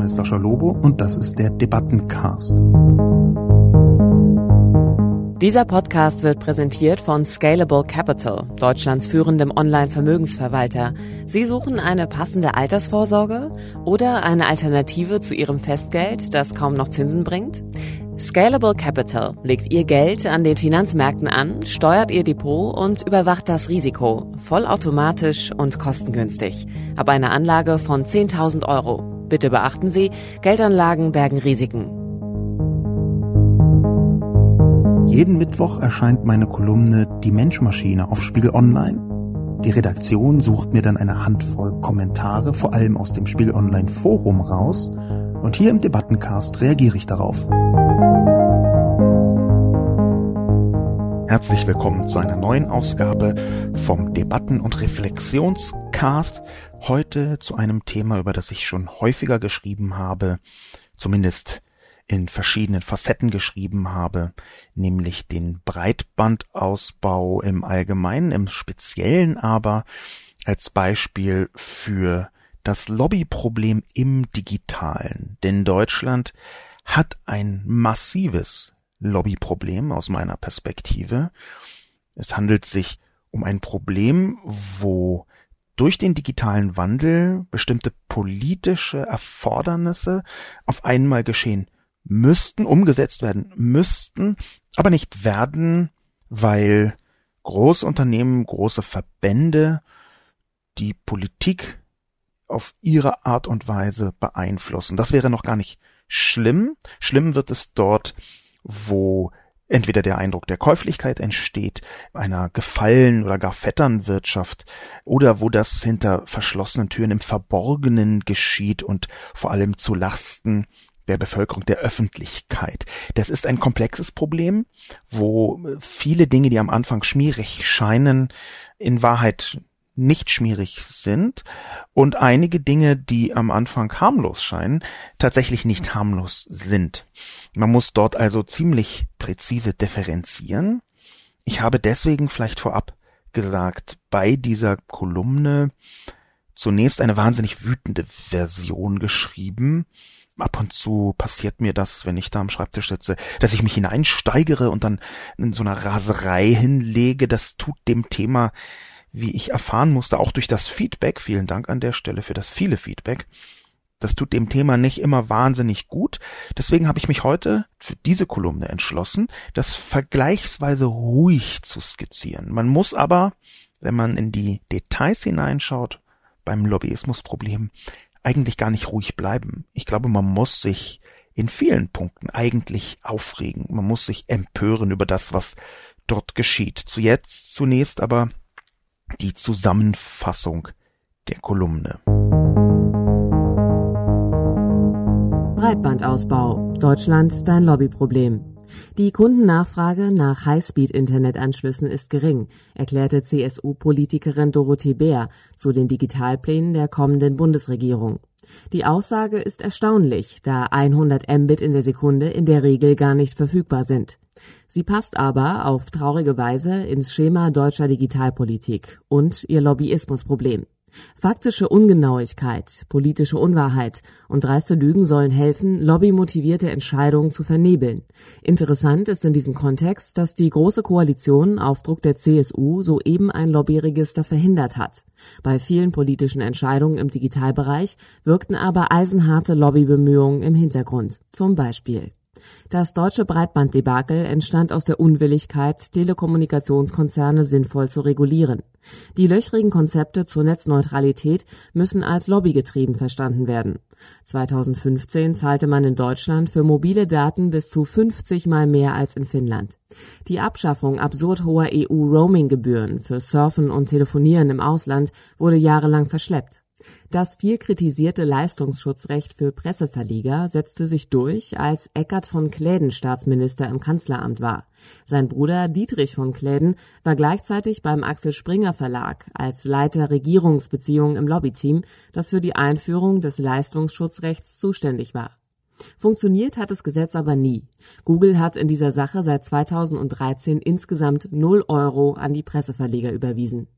Name ist Sascha Lobo und das ist der Debattencast. Dieser Podcast wird präsentiert von Scalable Capital, Deutschlands führendem Online-Vermögensverwalter. Sie suchen eine passende Altersvorsorge oder eine Alternative zu Ihrem Festgeld, das kaum noch Zinsen bringt? Scalable Capital legt Ihr Geld an den Finanzmärkten an, steuert Ihr Depot und überwacht das Risiko, vollautomatisch und kostengünstig. Ab einer Anlage von 10.000 Euro. Bitte beachten Sie, Geldanlagen bergen Risiken. Jeden Mittwoch erscheint meine Kolumne Die Menschmaschine auf Spiegel Online. Die Redaktion sucht mir dann eine Handvoll Kommentare, vor allem aus dem Spiegel Online Forum raus, und hier im Debattencast reagiere ich darauf. Herzlich willkommen zu einer neuen Ausgabe vom Debatten- und Reflexionscast. Heute zu einem Thema, über das ich schon häufiger geschrieben habe, zumindest in verschiedenen Facetten geschrieben habe, nämlich den Breitbandausbau im Allgemeinen, im Speziellen aber als Beispiel für das Lobbyproblem im Digitalen. Denn Deutschland hat ein massives Lobbyproblem aus meiner Perspektive. Es handelt sich um ein Problem, wo durch den digitalen Wandel bestimmte politische Erfordernisse auf einmal geschehen müssten, umgesetzt werden müssten, aber nicht werden, weil Großunternehmen, große Verbände die Politik auf ihre Art und Weise beeinflussen. Das wäre noch gar nicht schlimm. Schlimm wird es dort, wo entweder der Eindruck der Käuflichkeit entsteht, einer Gefallen- oder gar Vetternwirtschaft, oder wo das hinter verschlossenen Türen im Verborgenen geschieht und vor allem zu Lasten der Bevölkerung, der Öffentlichkeit. Das ist ein komplexes Problem, wo viele Dinge, die am Anfang schmierig scheinen, in Wahrheit nicht schmierig sind und einige Dinge, die am Anfang harmlos scheinen, tatsächlich nicht harmlos sind. Man muss dort also ziemlich präzise differenzieren. Ich habe deswegen vielleicht vorab gesagt, bei dieser Kolumne zunächst eine wahnsinnig wütende Version geschrieben, ab und zu passiert mir das, wenn ich da am Schreibtisch sitze, dass ich mich hineinsteigere und dann in so einer Raserei hinlege. Das tut dem Thema, wie ich erfahren musste, auch durch das Feedback, vielen Dank an der Stelle für das viele Feedback, das tut dem Thema nicht immer wahnsinnig gut. Deswegen habe ich mich heute für diese Kolumne entschlossen, das vergleichsweise ruhig zu skizzieren. Man muss aber, wenn man in die Details hineinschaut, beim Lobbyismusproblem eigentlich gar nicht ruhig bleiben. Ich glaube, man muss sich in vielen Punkten eigentlich aufregen. Man muss sich empören über das, was dort geschieht. Zu jetzt zunächst aber die Zusammenfassung der Kolumne. Breitbandausbau. Deutschland dein Lobbyproblem. Die Kundennachfrage nach Highspeed-Internetanschlüssen ist gering, erklärte CSU-Politikerin Dorothee Bär zu den Digitalplänen der kommenden Bundesregierung. Die Aussage ist erstaunlich, da 100 Mbit in der Sekunde in der Regel gar nicht verfügbar sind. Sie passt aber auf traurige Weise ins Schema deutscher Digitalpolitik und ihr Lobbyismusproblem. Faktische Ungenauigkeit, politische Unwahrheit und dreiste Lügen sollen helfen, lobbymotivierte Entscheidungen zu vernebeln. Interessant ist in diesem Kontext, dass die Große Koalition auf Druck der CSU soeben ein Lobbyregister verhindert hat. Bei vielen politischen Entscheidungen im Digitalbereich wirkten aber eisenharte Lobbybemühungen im Hintergrund. Zum Beispiel das deutsche Breitbanddebakel entstand aus der Unwilligkeit, Telekommunikationskonzerne sinnvoll zu regulieren. Die löchrigen Konzepte zur Netzneutralität müssen als lobbygetrieben verstanden werden. 2015 zahlte man in Deutschland für mobile Daten bis zu 50 mal mehr als in Finnland. Die Abschaffung absurd hoher EU-Roaming-Gebühren für Surfen und Telefonieren im Ausland wurde jahrelang verschleppt. Das viel kritisierte Leistungsschutzrecht für Presseverleger setzte sich durch, als Eckart von Kläden Staatsminister im Kanzleramt war. Sein Bruder Dietrich von Kläden war gleichzeitig beim Axel Springer Verlag als Leiter Regierungsbeziehungen im Lobbyteam, das für die Einführung des Leistungsschutzrechts zuständig war. Funktioniert hat das Gesetz aber nie. Google hat in dieser Sache seit 2013 insgesamt 0 Euro an die Presseverleger überwiesen.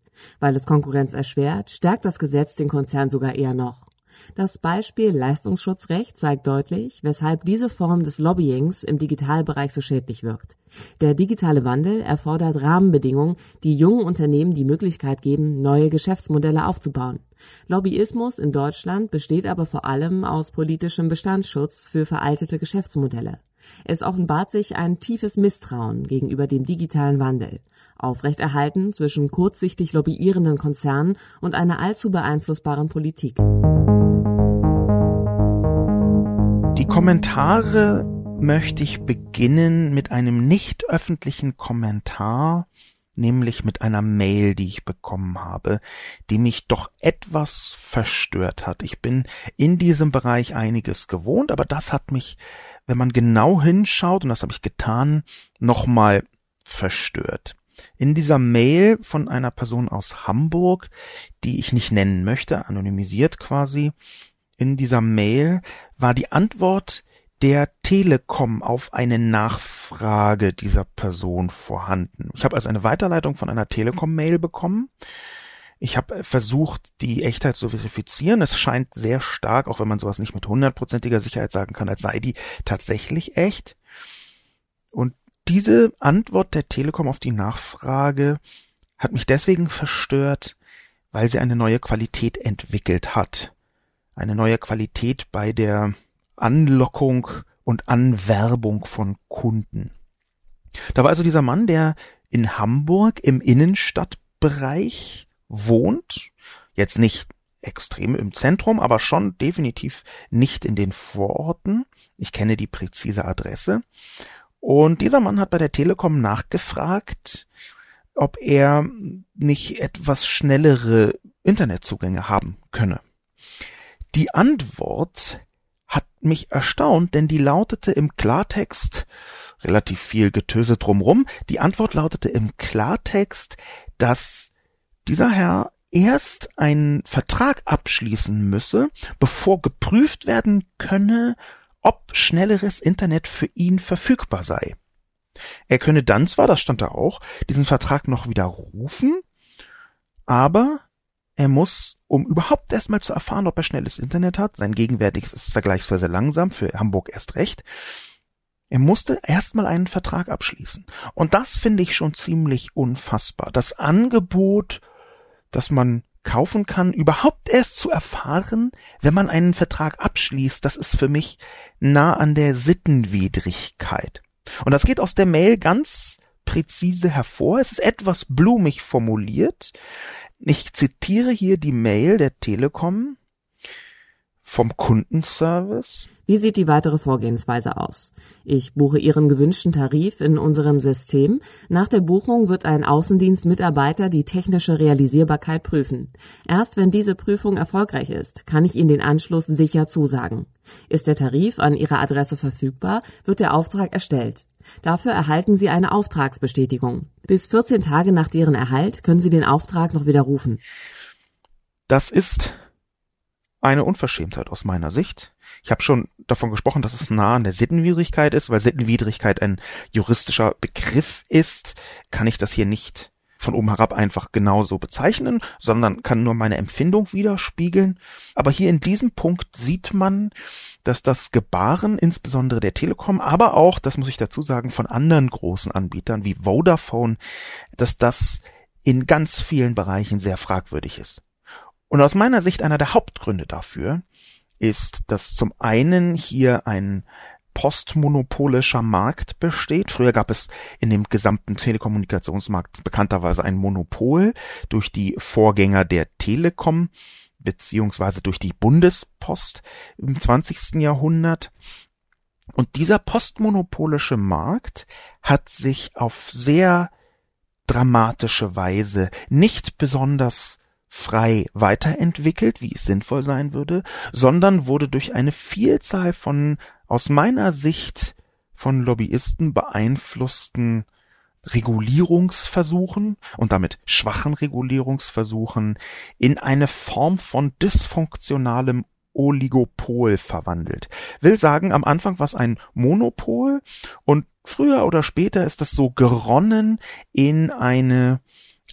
Weil es Konkurrenz erschwert, stärkt das Gesetz den Konzern sogar eher noch. Das Beispiel Leistungsschutzrecht zeigt deutlich, weshalb diese Form des Lobbyings im Digitalbereich so schädlich wirkt. Der digitale Wandel erfordert Rahmenbedingungen, die jungen Unternehmen die Möglichkeit geben, neue Geschäftsmodelle aufzubauen. Lobbyismus in Deutschland besteht aber vor allem aus politischem Bestandsschutz für veraltete Geschäftsmodelle. Es offenbart sich ein tiefes Misstrauen gegenüber dem digitalen Wandel, aufrechterhalten zwischen kurzsichtig lobbyierenden Konzernen und einer allzu beeinflussbaren Politik. Die Kommentare möchte ich beginnen mit einem nicht öffentlichen Kommentar, nämlich mit einer Mail, die ich bekommen habe, die mich doch etwas verstört hat. Ich bin in diesem Bereich einiges gewohnt, aber das hat mich, wenn man genau hinschaut, und das habe ich getan, nochmal verstört. In dieser Mail von einer Person aus Hamburg, die ich nicht nennen möchte, anonymisiert quasi, in dieser Mail war die Antwort der Telekom auf eine Nachfrage dieser Person vorhanden. Ich habe also eine Weiterleitung von einer Telekom-Mail bekommen. Ich habe versucht, die Echtheit zu verifizieren. Es scheint sehr stark, auch wenn man sowas nicht mit hundertprozentiger Sicherheit sagen kann, als sei die tatsächlich echt. Und diese Antwort der Telekom auf die Nachfrage hat mich deswegen verstört, weil sie eine neue Qualität entwickelt hat eine neue Qualität bei der Anlockung und Anwerbung von Kunden. Da war also dieser Mann, der in Hamburg im Innenstadtbereich wohnt, jetzt nicht extrem im Zentrum, aber schon definitiv nicht in den Vororten. Ich kenne die präzise Adresse. Und dieser Mann hat bei der Telekom nachgefragt, ob er nicht etwas schnellere Internetzugänge haben könne. Die Antwort hat mich erstaunt, denn die lautete im Klartext, relativ viel Getöse drumrum, die Antwort lautete im Klartext, dass dieser Herr erst einen Vertrag abschließen müsse, bevor geprüft werden könne, ob schnelleres Internet für ihn verfügbar sei. Er könne dann zwar, das stand da auch, diesen Vertrag noch widerrufen, aber er muss, um überhaupt erstmal zu erfahren, ob er schnelles Internet hat, sein gegenwärtiges ist vergleichsweise langsam, für Hamburg erst recht, er musste erstmal einen Vertrag abschließen. Und das finde ich schon ziemlich unfassbar. Das Angebot, das man kaufen kann, überhaupt erst zu erfahren, wenn man einen Vertrag abschließt, das ist für mich nah an der Sittenwidrigkeit. Und das geht aus der Mail ganz präzise hervor. Es ist etwas blumig formuliert. Ich zitiere hier die Mail der Telekom vom Kundenservice. Wie sieht die weitere Vorgehensweise aus? Ich buche Ihren gewünschten Tarif in unserem System. Nach der Buchung wird ein Außendienstmitarbeiter die technische Realisierbarkeit prüfen. Erst wenn diese Prüfung erfolgreich ist, kann ich Ihnen den Anschluss sicher zusagen. Ist der Tarif an Ihrer Adresse verfügbar, wird der Auftrag erstellt. Dafür erhalten Sie eine Auftragsbestätigung. Bis 14 Tage nach deren Erhalt können Sie den Auftrag noch widerrufen. Das ist eine Unverschämtheit aus meiner Sicht. Ich habe schon davon gesprochen, dass es nah an der Sittenwidrigkeit ist, weil Sittenwidrigkeit ein juristischer Begriff ist, kann ich das hier nicht von oben herab einfach genauso bezeichnen, sondern kann nur meine Empfindung widerspiegeln. Aber hier in diesem Punkt sieht man, dass das Gebaren insbesondere der Telekom, aber auch, das muss ich dazu sagen, von anderen großen Anbietern wie Vodafone, dass das in ganz vielen Bereichen sehr fragwürdig ist. Und aus meiner Sicht einer der Hauptgründe dafür ist, dass zum einen hier ein postmonopolischer Markt besteht. Früher gab es in dem gesamten Telekommunikationsmarkt bekannterweise ein Monopol durch die Vorgänger der Telekom beziehungsweise durch die Bundespost im 20. Jahrhundert. Und dieser postmonopolische Markt hat sich auf sehr dramatische Weise nicht besonders frei weiterentwickelt, wie es sinnvoll sein würde, sondern wurde durch eine Vielzahl von aus meiner Sicht von Lobbyisten beeinflussten Regulierungsversuchen und damit schwachen Regulierungsversuchen in eine Form von dysfunktionalem Oligopol verwandelt. Will sagen, am Anfang war es ein Monopol und früher oder später ist das so geronnen in eine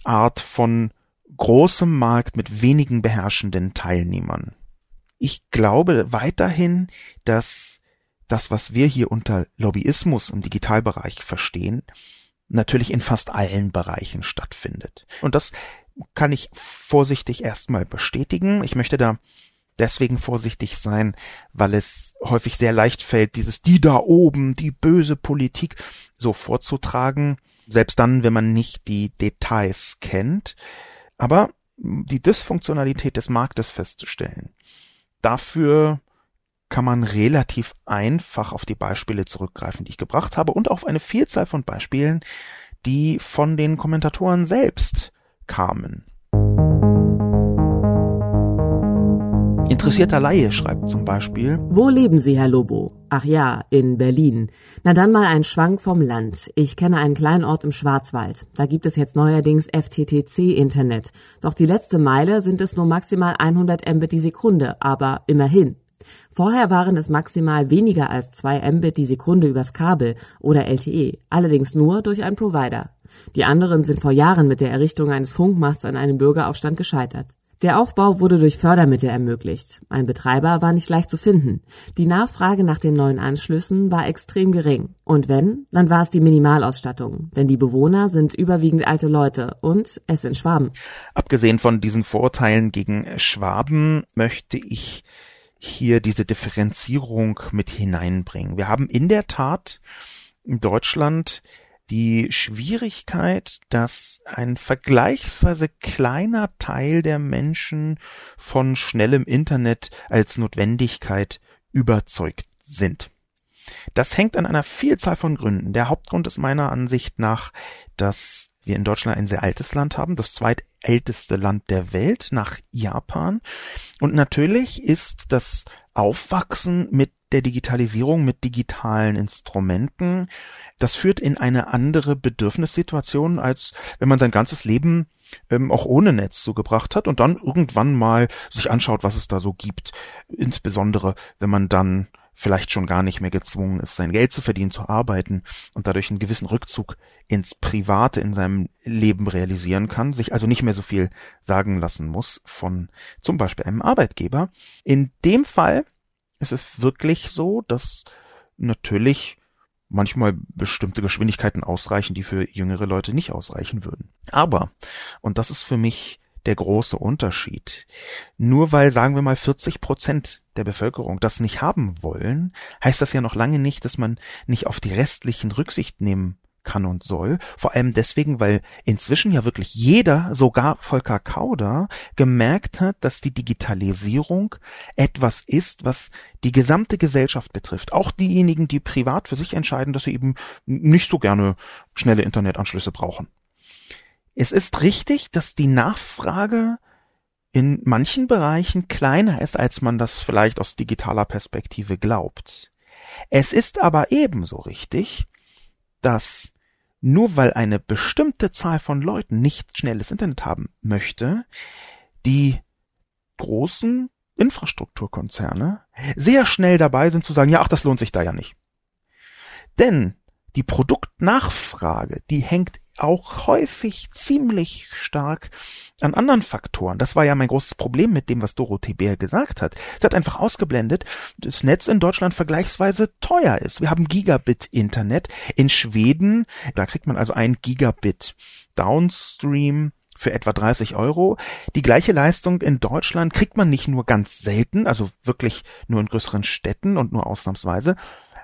Art von großem Markt mit wenigen beherrschenden Teilnehmern. ich glaube weiterhin, dass das, was wir hier unter Lobbyismus im Digitalbereich verstehen, natürlich in fast allen Bereichen stattfindet. Und das kann ich vorsichtig erstmal bestätigen. Ich möchte da deswegen vorsichtig sein, weil es häufig sehr leicht fällt, dieses die da oben, die böse Politik so vorzutragen, selbst dann, wenn man nicht die Details kennt. Aber die Dysfunktionalität des Marktes festzustellen, dafür kann man relativ einfach auf die Beispiele zurückgreifen, die ich gebracht habe und auf eine Vielzahl von Beispielen, die von den Kommentatoren selbst kamen. Interessierter Laie schreibt zum Beispiel Wo leben Sie, Herr Lobo? Ach ja, in Berlin. Na dann mal ein Schwank vom Land. Ich kenne einen kleinen Ort im Schwarzwald. Da gibt es jetzt neuerdings FTTC-Internet. Doch die letzte Meile sind es nur maximal 100 Mbit die Sekunde, aber immerhin. Vorher waren es maximal weniger als 2 Mbit die Sekunde übers Kabel oder LTE, allerdings nur durch einen Provider. Die anderen sind vor Jahren mit der Errichtung eines Funkmachts an einem Bürgeraufstand gescheitert. Der Aufbau wurde durch Fördermittel ermöglicht. Ein Betreiber war nicht leicht zu finden. Die Nachfrage nach den neuen Anschlüssen war extrem gering. Und wenn, dann war es die Minimalausstattung. Denn die Bewohner sind überwiegend alte Leute und es sind Schwaben. Abgesehen von diesen Vorurteilen gegen Schwaben möchte ich hier diese Differenzierung mit hineinbringen. Wir haben in der Tat in Deutschland die Schwierigkeit, dass ein vergleichsweise kleiner Teil der Menschen von schnellem Internet als Notwendigkeit überzeugt sind. Das hängt an einer Vielzahl von Gründen. Der Hauptgrund ist meiner Ansicht nach, dass wir in Deutschland ein sehr altes Land haben, das zweitälteste Land der Welt nach Japan. Und natürlich ist das Aufwachsen mit der Digitalisierung, mit digitalen Instrumenten das führt in eine andere Bedürfnissituation, als wenn man sein ganzes Leben ähm, auch ohne Netz zugebracht hat und dann irgendwann mal sich anschaut, was es da so gibt. Insbesondere, wenn man dann vielleicht schon gar nicht mehr gezwungen ist, sein Geld zu verdienen, zu arbeiten und dadurch einen gewissen Rückzug ins Private in seinem Leben realisieren kann, sich also nicht mehr so viel sagen lassen muss von zum Beispiel einem Arbeitgeber. In dem Fall ist es wirklich so, dass natürlich manchmal bestimmte Geschwindigkeiten ausreichen, die für jüngere Leute nicht ausreichen würden. Aber, und das ist für mich der große Unterschied, nur weil, sagen wir mal, 40 Prozent der Bevölkerung das nicht haben wollen, heißt das ja noch lange nicht, dass man nicht auf die restlichen Rücksicht nehmen kann und soll. Vor allem deswegen, weil inzwischen ja wirklich jeder, sogar Volker Kauder, gemerkt hat, dass die Digitalisierung etwas ist, was die gesamte Gesellschaft betrifft. Auch diejenigen, die privat für sich entscheiden, dass sie eben nicht so gerne schnelle Internetanschlüsse brauchen. Es ist richtig, dass die Nachfrage in manchen Bereichen kleiner ist, als man das vielleicht aus digitaler Perspektive glaubt. Es ist aber ebenso richtig, dass nur weil eine bestimmte Zahl von Leuten nicht schnelles Internet haben möchte, die großen Infrastrukturkonzerne sehr schnell dabei sind zu sagen, ja, ach, das lohnt sich da ja nicht. Denn die Produktnachfrage, die hängt auch häufig ziemlich stark an anderen Faktoren. Das war ja mein großes Problem mit dem, was Dorothee Bär gesagt hat. Sie hat einfach ausgeblendet, dass Netz in Deutschland vergleichsweise teuer ist. Wir haben Gigabit-Internet. In Schweden, da kriegt man also ein Gigabit Downstream für etwa 30 Euro. Die gleiche Leistung in Deutschland kriegt man nicht nur ganz selten, also wirklich nur in größeren Städten und nur ausnahmsweise,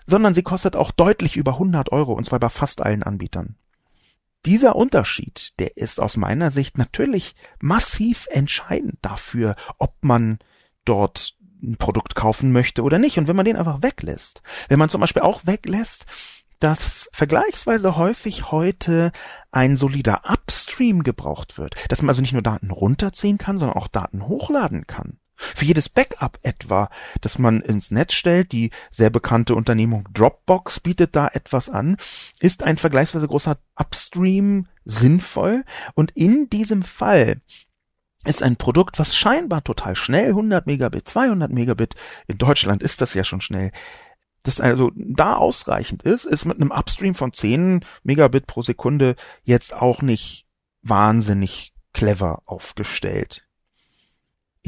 sondern sie kostet auch deutlich über 100 Euro, und zwar bei fast allen Anbietern. Dieser Unterschied, der ist aus meiner Sicht natürlich massiv entscheidend dafür, ob man dort ein Produkt kaufen möchte oder nicht. Und wenn man den einfach weglässt, wenn man zum Beispiel auch weglässt, dass vergleichsweise häufig heute ein solider Upstream gebraucht wird, dass man also nicht nur Daten runterziehen kann, sondern auch Daten hochladen kann. Für jedes Backup etwa, das man ins Netz stellt, die sehr bekannte Unternehmung Dropbox bietet da etwas an, ist ein vergleichsweise großer Upstream sinnvoll und in diesem Fall ist ein Produkt, was scheinbar total schnell, 100 Megabit, 200 Megabit, in Deutschland ist das ja schon schnell, das also da ausreichend ist, ist mit einem Upstream von 10 Megabit pro Sekunde jetzt auch nicht wahnsinnig clever aufgestellt.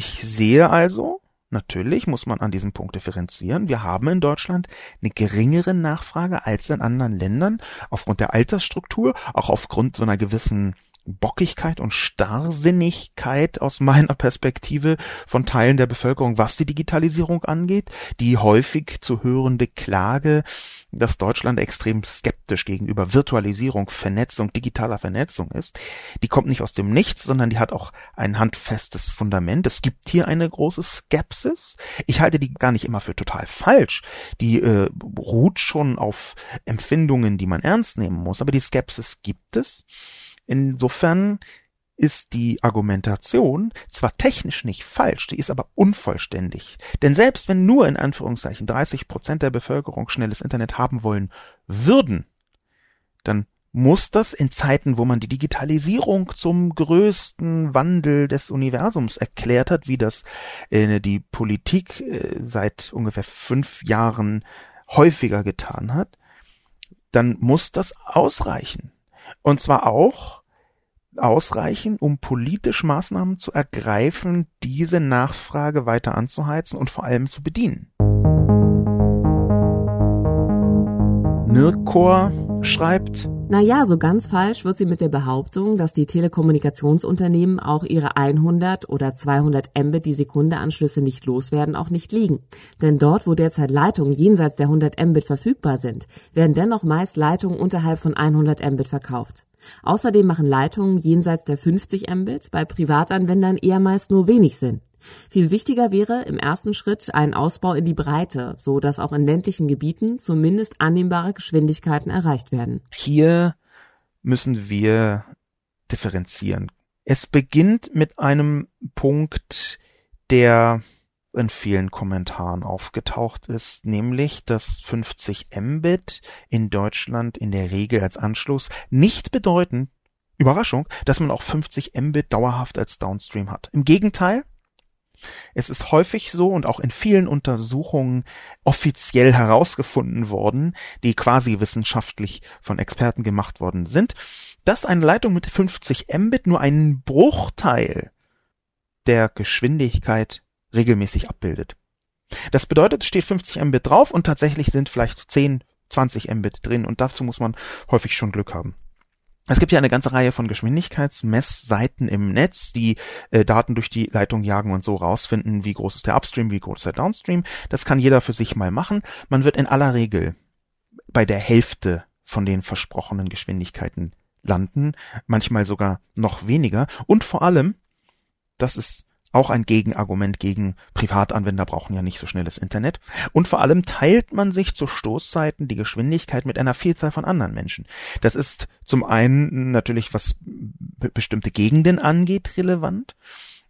Ich sehe also, natürlich muss man an diesem Punkt differenzieren. Wir haben in Deutschland eine geringere Nachfrage als in anderen Ländern aufgrund der Altersstruktur, auch aufgrund so einer gewissen Bockigkeit und Starrsinnigkeit aus meiner Perspektive von Teilen der Bevölkerung, was die Digitalisierung angeht, die häufig zu hörende Klage, dass Deutschland extrem skeptisch gegenüber Virtualisierung, Vernetzung, digitaler Vernetzung ist, die kommt nicht aus dem Nichts, sondern die hat auch ein handfestes Fundament. Es gibt hier eine große Skepsis. Ich halte die gar nicht immer für total falsch. Die äh, ruht schon auf Empfindungen, die man ernst nehmen muss, aber die Skepsis gibt es. Insofern ist die Argumentation zwar technisch nicht falsch, die ist aber unvollständig. Denn selbst wenn nur in Anführungszeichen 30 Prozent der Bevölkerung schnelles Internet haben wollen würden, dann muss das in Zeiten, wo man die Digitalisierung zum größten Wandel des Universums erklärt hat, wie das äh, die Politik äh, seit ungefähr fünf Jahren häufiger getan hat, dann muss das ausreichen. Und zwar auch ausreichen, um politisch Maßnahmen zu ergreifen, diese Nachfrage weiter anzuheizen und vor allem zu bedienen. Nirkor schreibt, naja, so ganz falsch wird sie mit der Behauptung, dass die Telekommunikationsunternehmen auch ihre 100 oder 200 Mbit die Sekunde Anschlüsse nicht loswerden, auch nicht liegen. Denn dort, wo derzeit Leitungen jenseits der 100 Mbit verfügbar sind, werden dennoch meist Leitungen unterhalb von 100 Mbit verkauft. Außerdem machen Leitungen jenseits der 50 Mbit bei Privatanwendern eher meist nur wenig Sinn. Viel wichtiger wäre im ersten Schritt ein Ausbau in die Breite, so dass auch in ländlichen Gebieten zumindest annehmbare Geschwindigkeiten erreicht werden. Hier müssen wir differenzieren. Es beginnt mit einem Punkt, der in vielen Kommentaren aufgetaucht ist, nämlich dass 50 Mbit in Deutschland in der Regel als Anschluss nicht bedeuten, Überraschung, dass man auch 50 Mbit dauerhaft als Downstream hat. Im Gegenteil, es ist häufig so und auch in vielen Untersuchungen offiziell herausgefunden worden, die quasi wissenschaftlich von Experten gemacht worden sind, dass eine Leitung mit 50 Mbit nur einen Bruchteil der Geschwindigkeit regelmäßig abbildet. Das bedeutet, es steht 50 Mbit drauf und tatsächlich sind vielleicht 10, 20 Mbit drin und dazu muss man häufig schon Glück haben. Es gibt ja eine ganze Reihe von Geschwindigkeitsmessseiten im Netz, die äh, Daten durch die Leitung jagen und so rausfinden, wie groß ist der Upstream, wie groß ist der Downstream. Das kann jeder für sich mal machen. Man wird in aller Regel bei der Hälfte von den versprochenen Geschwindigkeiten landen, manchmal sogar noch weniger. Und vor allem, das ist auch ein Gegenargument gegen Privatanwender brauchen ja nicht so schnelles Internet. Und vor allem teilt man sich zu Stoßzeiten die Geschwindigkeit mit einer Vielzahl von anderen Menschen. Das ist zum einen natürlich, was bestimmte Gegenden angeht, relevant.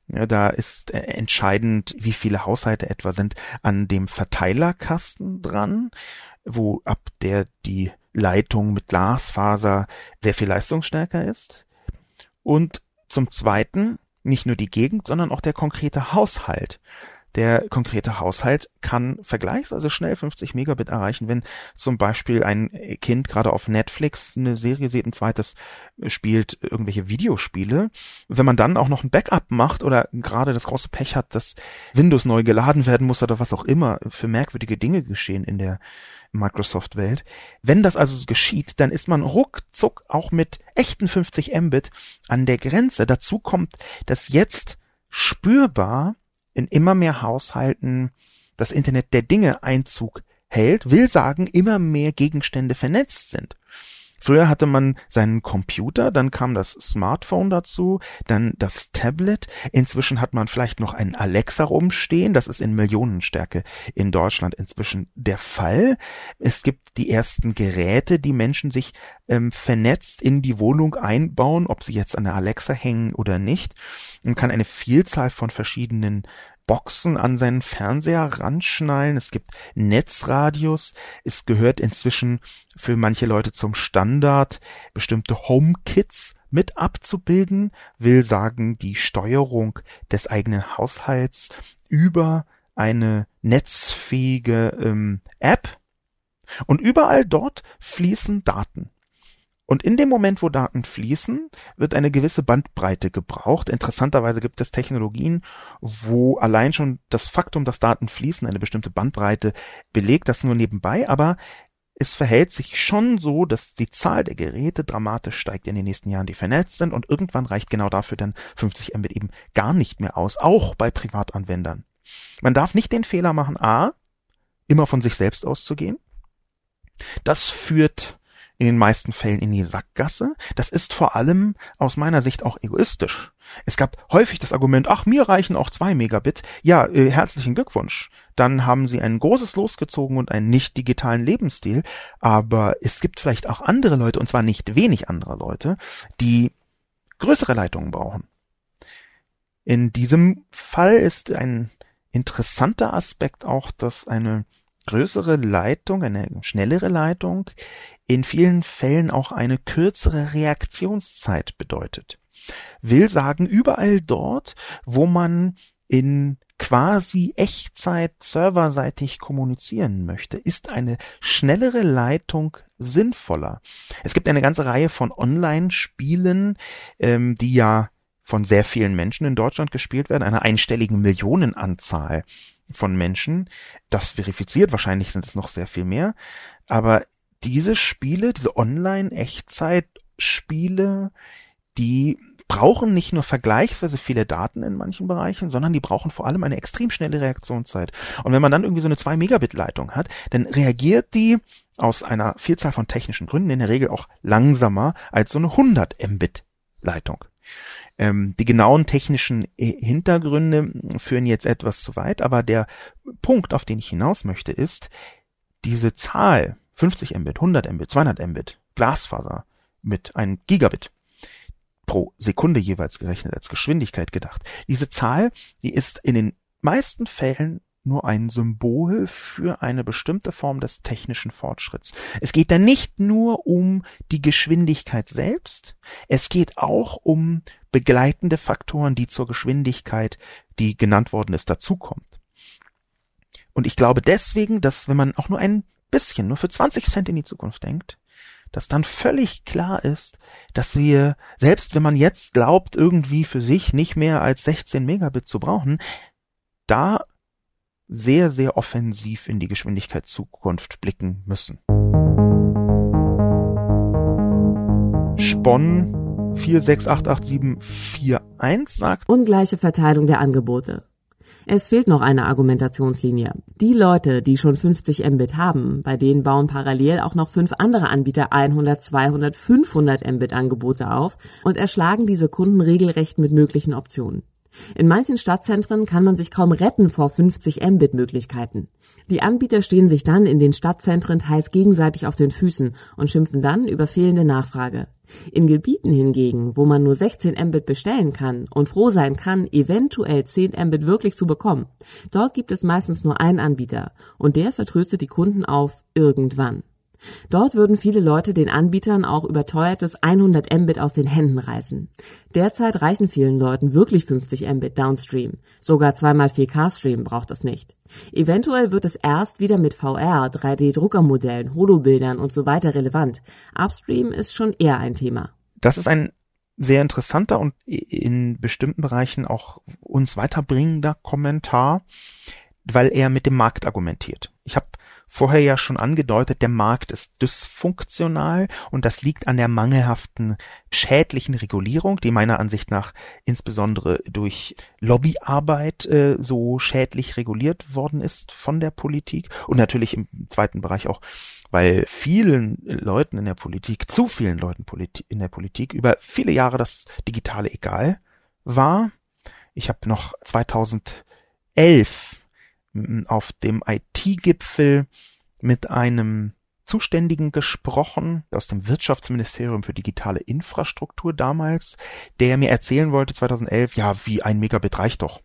Ja, da ist äh, entscheidend, wie viele Haushalte etwa sind an dem Verteilerkasten dran, wo ab der die Leitung mit Glasfaser sehr viel leistungsstärker ist. Und zum Zweiten nicht nur die Gegend, sondern auch der konkrete Haushalt. Der konkrete Haushalt kann vergleichsweise schnell 50 Megabit erreichen, wenn zum Beispiel ein Kind gerade auf Netflix eine Serie sieht, ein zweites spielt irgendwelche Videospiele. Wenn man dann auch noch ein Backup macht oder gerade das große Pech hat, dass Windows neu geladen werden muss oder was auch immer für merkwürdige Dinge geschehen in der Microsoft-Welt. Wenn das also geschieht, dann ist man ruckzuck auch mit echten 50 Mbit an der Grenze. Dazu kommt, dass jetzt spürbar in immer mehr Haushalten das Internet der Dinge Einzug hält, will sagen, immer mehr Gegenstände vernetzt sind. Früher hatte man seinen Computer, dann kam das Smartphone dazu, dann das Tablet. Inzwischen hat man vielleicht noch einen Alexa rumstehen. Das ist in Millionenstärke in Deutschland inzwischen der Fall. Es gibt die ersten Geräte, die Menschen sich ähm, vernetzt in die Wohnung einbauen, ob sie jetzt an der Alexa hängen oder nicht. Man kann eine Vielzahl von verschiedenen Boxen an seinen Fernseher ranschnallen. Es gibt Netzradios. Es gehört inzwischen für manche Leute zum Standard, bestimmte HomeKits mit abzubilden, will sagen, die Steuerung des eigenen Haushalts über eine netzfähige ähm, App. Und überall dort fließen Daten. Und in dem Moment, wo Daten fließen, wird eine gewisse Bandbreite gebraucht. Interessanterweise gibt es Technologien, wo allein schon das Faktum, dass Daten fließen, eine bestimmte Bandbreite belegt, das nur nebenbei, aber es verhält sich schon so, dass die Zahl der Geräte dramatisch steigt in den nächsten Jahren, die vernetzt sind und irgendwann reicht genau dafür dann 50 Mbit eben gar nicht mehr aus, auch bei Privatanwendern. Man darf nicht den Fehler machen, a, immer von sich selbst auszugehen. Das führt in den meisten Fällen in die Sackgasse. Das ist vor allem aus meiner Sicht auch egoistisch. Es gab häufig das Argument, ach, mir reichen auch zwei Megabit. Ja, äh, herzlichen Glückwunsch. Dann haben Sie ein großes losgezogen und einen nicht digitalen Lebensstil. Aber es gibt vielleicht auch andere Leute, und zwar nicht wenig andere Leute, die größere Leitungen brauchen. In diesem Fall ist ein interessanter Aspekt auch, dass eine größere Leitung, eine schnellere Leitung in vielen Fällen auch eine kürzere Reaktionszeit bedeutet. Will sagen, überall dort, wo man in quasi Echtzeit serverseitig kommunizieren möchte, ist eine schnellere Leitung sinnvoller. Es gibt eine ganze Reihe von Online-Spielen, ähm, die ja von sehr vielen Menschen in Deutschland gespielt werden, einer einstelligen Millionenanzahl von Menschen. Das verifiziert, wahrscheinlich sind es noch sehr viel mehr. Aber diese Spiele, diese Online-Echtzeit-Spiele, die brauchen nicht nur vergleichsweise viele Daten in manchen Bereichen, sondern die brauchen vor allem eine extrem schnelle Reaktionszeit. Und wenn man dann irgendwie so eine 2 Megabit Leitung hat, dann reagiert die aus einer Vielzahl von technischen Gründen in der Regel auch langsamer als so eine 100 Mbit Leitung. Ähm, die genauen technischen äh, Hintergründe führen jetzt etwas zu weit, aber der Punkt, auf den ich hinaus möchte, ist, diese Zahl 50 Mbit, 100 Mbit, 200 Mbit, Glasfaser mit einem Gigabit pro Sekunde jeweils gerechnet als Geschwindigkeit gedacht. Diese Zahl, die ist in den meisten Fällen nur ein Symbol für eine bestimmte Form des technischen Fortschritts. Es geht da nicht nur um die Geschwindigkeit selbst, es geht auch um begleitende Faktoren, die zur Geschwindigkeit, die genannt worden ist, dazukommt. Und ich glaube deswegen, dass wenn man auch nur ein bisschen, nur für 20 Cent in die Zukunft denkt, dass dann völlig klar ist, dass wir, selbst wenn man jetzt glaubt, irgendwie für sich nicht mehr als 16 Megabit zu brauchen, da sehr, sehr offensiv in die Geschwindigkeitszukunft blicken müssen. Spon 4688741 sagt Ungleiche Verteilung der Angebote. Es fehlt noch eine Argumentationslinie. Die Leute, die schon 50 Mbit haben, bei denen bauen parallel auch noch fünf andere Anbieter 100, 200, 500 Mbit Angebote auf und erschlagen diese Kunden regelrecht mit möglichen Optionen. In manchen Stadtzentren kann man sich kaum retten vor 50 Mbit Möglichkeiten. Die Anbieter stehen sich dann in den Stadtzentren teils gegenseitig auf den Füßen und schimpfen dann über fehlende Nachfrage. In Gebieten hingegen, wo man nur 16 Mbit bestellen kann und froh sein kann, eventuell 10 Mbit wirklich zu bekommen, dort gibt es meistens nur einen Anbieter und der vertröstet die Kunden auf irgendwann. Dort würden viele Leute den Anbietern auch überteuertes 100 Mbit aus den Händen reißen. Derzeit reichen vielen Leuten wirklich 50 Mbit Downstream. Sogar 2x4K Stream braucht es nicht. Eventuell wird es erst wieder mit VR, 3D-Druckermodellen, Holobildern und so weiter relevant. Upstream ist schon eher ein Thema. Das ist ein sehr interessanter und in bestimmten Bereichen auch uns weiterbringender Kommentar, weil er mit dem Markt argumentiert. Ich habe vorher ja schon angedeutet, der Markt ist dysfunktional und das liegt an der mangelhaften schädlichen Regulierung, die meiner Ansicht nach insbesondere durch Lobbyarbeit äh, so schädlich reguliert worden ist von der Politik und natürlich im zweiten Bereich auch weil vielen Leuten in der Politik, zu vielen Leuten in der Politik über viele Jahre das Digitale egal war. Ich habe noch 2011 auf dem IT-Gipfel mit einem Zuständigen gesprochen aus dem Wirtschaftsministerium für digitale Infrastruktur damals, der mir erzählen wollte 2011, ja, wie ein Megabit reicht doch.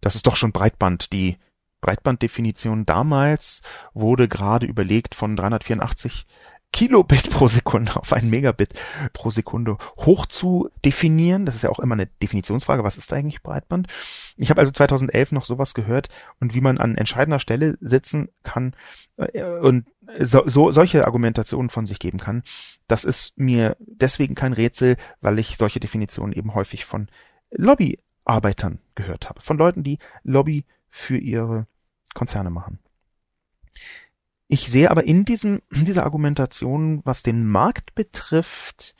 Das ist doch schon Breitband. Die Breitbanddefinition damals wurde gerade überlegt von 384 Kilobit pro Sekunde auf ein Megabit pro Sekunde hoch zu definieren. Das ist ja auch immer eine Definitionsfrage. Was ist eigentlich Breitband? Ich habe also 2011 noch sowas gehört und wie man an entscheidender Stelle sitzen kann äh, und so, so solche Argumentationen von sich geben kann. Das ist mir deswegen kein Rätsel, weil ich solche Definitionen eben häufig von Lobbyarbeitern gehört habe. Von Leuten, die Lobby für ihre Konzerne machen. Ich sehe aber in diesem, in dieser Argumentation, was den Markt betrifft,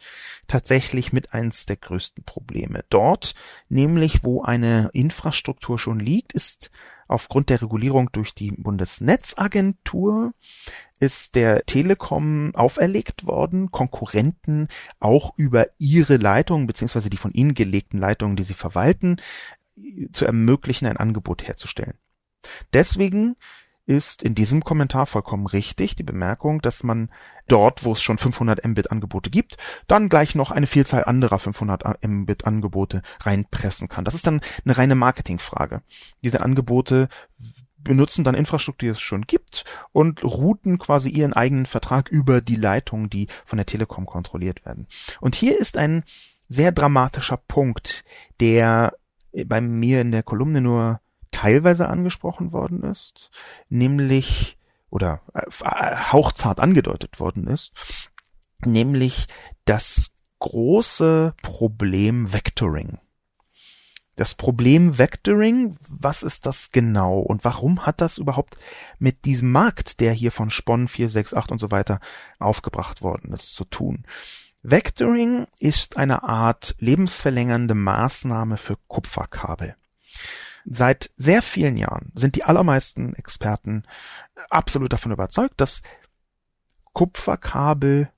tatsächlich mit eins der größten Probleme. Dort, nämlich wo eine Infrastruktur schon liegt, ist aufgrund der Regulierung durch die Bundesnetzagentur ist der Telekom auferlegt worden, Konkurrenten auch über ihre Leitungen beziehungsweise die von ihnen gelegten Leitungen, die sie verwalten, zu ermöglichen, ein Angebot herzustellen. Deswegen ist in diesem Kommentar vollkommen richtig die Bemerkung, dass man dort, wo es schon 500 Mbit Angebote gibt, dann gleich noch eine Vielzahl anderer 500 Mbit Angebote reinpressen kann. Das ist dann eine reine Marketingfrage. Diese Angebote benutzen dann Infrastruktur, die es schon gibt und routen quasi ihren eigenen Vertrag über die Leitungen, die von der Telekom kontrolliert werden. Und hier ist ein sehr dramatischer Punkt, der bei mir in der Kolumne nur teilweise angesprochen worden ist, nämlich oder äh, hauchzart angedeutet worden ist, nämlich das große Problem Vectoring. Das Problem Vectoring, was ist das genau und warum hat das überhaupt mit diesem Markt, der hier von Spon 468 und so weiter aufgebracht worden ist, zu tun? Vectoring ist eine Art lebensverlängernde Maßnahme für Kupferkabel. Seit sehr vielen Jahren sind die allermeisten Experten absolut davon überzeugt, dass Kupferkabel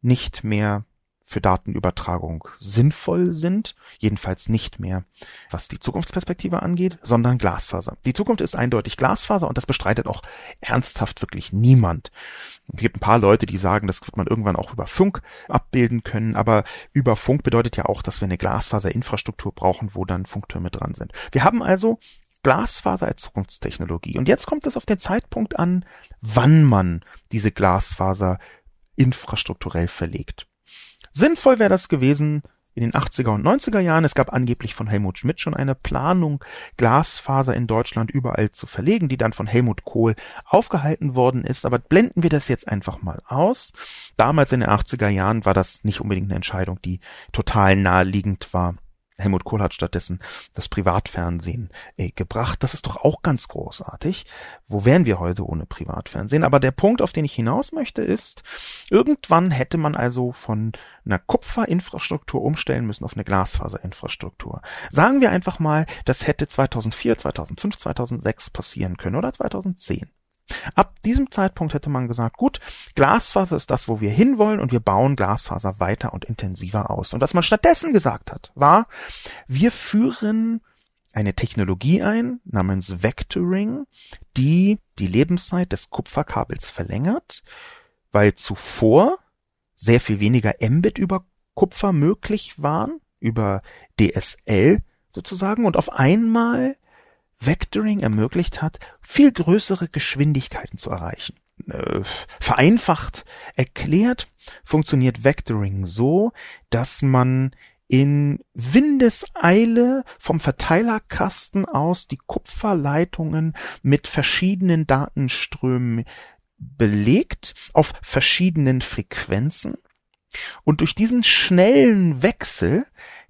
nicht mehr für Datenübertragung sinnvoll sind, jedenfalls nicht mehr, was die Zukunftsperspektive angeht, sondern Glasfaser. Die Zukunft ist eindeutig Glasfaser und das bestreitet auch ernsthaft wirklich niemand. Es gibt ein paar Leute, die sagen, das wird man irgendwann auch über Funk abbilden können, aber über Funk bedeutet ja auch, dass wir eine Glasfaserinfrastruktur brauchen, wo dann Funktürme dran sind. Wir haben also Glasfaser als Zukunftstechnologie. Und jetzt kommt es auf den Zeitpunkt an, wann man diese Glasfaser infrastrukturell verlegt. Sinnvoll wäre das gewesen in den 80er und 90er Jahren. Es gab angeblich von Helmut Schmidt schon eine Planung, Glasfaser in Deutschland überall zu verlegen, die dann von Helmut Kohl aufgehalten worden ist. Aber blenden wir das jetzt einfach mal aus. Damals in den 80er Jahren war das nicht unbedingt eine Entscheidung, die total naheliegend war. Helmut Kohl hat stattdessen das Privatfernsehen äh, gebracht. Das ist doch auch ganz großartig. Wo wären wir heute ohne Privatfernsehen? Aber der Punkt, auf den ich hinaus möchte, ist, irgendwann hätte man also von einer Kupferinfrastruktur umstellen müssen auf eine Glasfaserinfrastruktur. Sagen wir einfach mal, das hätte 2004, 2005, 2006 passieren können oder 2010. Ab diesem Zeitpunkt hätte man gesagt, gut, Glasfaser ist das, wo wir hinwollen und wir bauen Glasfaser weiter und intensiver aus. Und was man stattdessen gesagt hat, war, wir führen eine Technologie ein namens Vectoring, die die Lebenszeit des Kupferkabels verlängert, weil zuvor sehr viel weniger Mbit über Kupfer möglich waren, über DSL sozusagen, und auf einmal Vectoring ermöglicht hat, viel größere Geschwindigkeiten zu erreichen. Äh, vereinfacht erklärt funktioniert Vectoring so, dass man in Windeseile vom Verteilerkasten aus die Kupferleitungen mit verschiedenen Datenströmen belegt auf verschiedenen Frequenzen und durch diesen schnellen Wechsel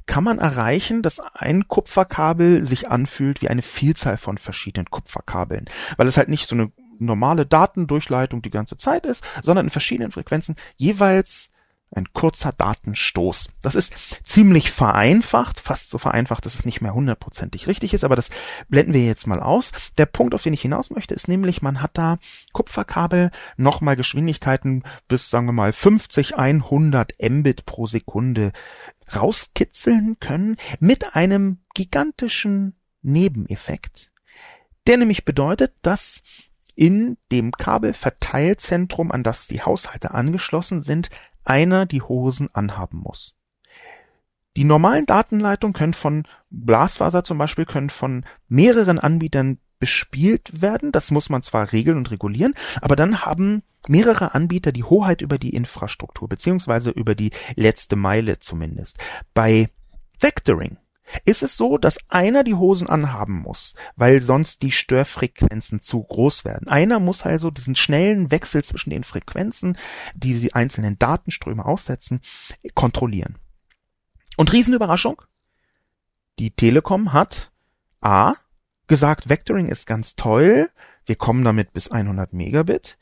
kann man erreichen, dass ein Kupferkabel sich anfühlt wie eine Vielzahl von verschiedenen Kupferkabeln, weil es halt nicht so eine normale Datendurchleitung die ganze Zeit ist, sondern in verschiedenen Frequenzen jeweils ein kurzer Datenstoß. Das ist ziemlich vereinfacht, fast so vereinfacht, dass es nicht mehr hundertprozentig richtig ist, aber das blenden wir jetzt mal aus. Der Punkt, auf den ich hinaus möchte, ist nämlich, man hat da Kupferkabel nochmal Geschwindigkeiten bis, sagen wir mal, 50, 100 Mbit pro Sekunde rauskitzeln können mit einem gigantischen Nebeneffekt, der nämlich bedeutet, dass in dem Kabelverteilzentrum, an das die Haushalte angeschlossen sind, einer die Hosen anhaben muss. Die normalen Datenleitungen können von Glasfaser zum Beispiel können von mehreren Anbietern bespielt werden. Das muss man zwar regeln und regulieren, aber dann haben mehrere Anbieter die Hoheit über die Infrastruktur, beziehungsweise über die letzte Meile zumindest. Bei Vectoring ist es so, dass einer die Hosen anhaben muss, weil sonst die Störfrequenzen zu groß werden. Einer muss also diesen schnellen Wechsel zwischen den Frequenzen, die die einzelnen Datenströme aussetzen, kontrollieren. Und Riesenüberraschung, die Telekom hat A gesagt, Vectoring ist ganz toll, wir kommen damit bis 100 Megabit.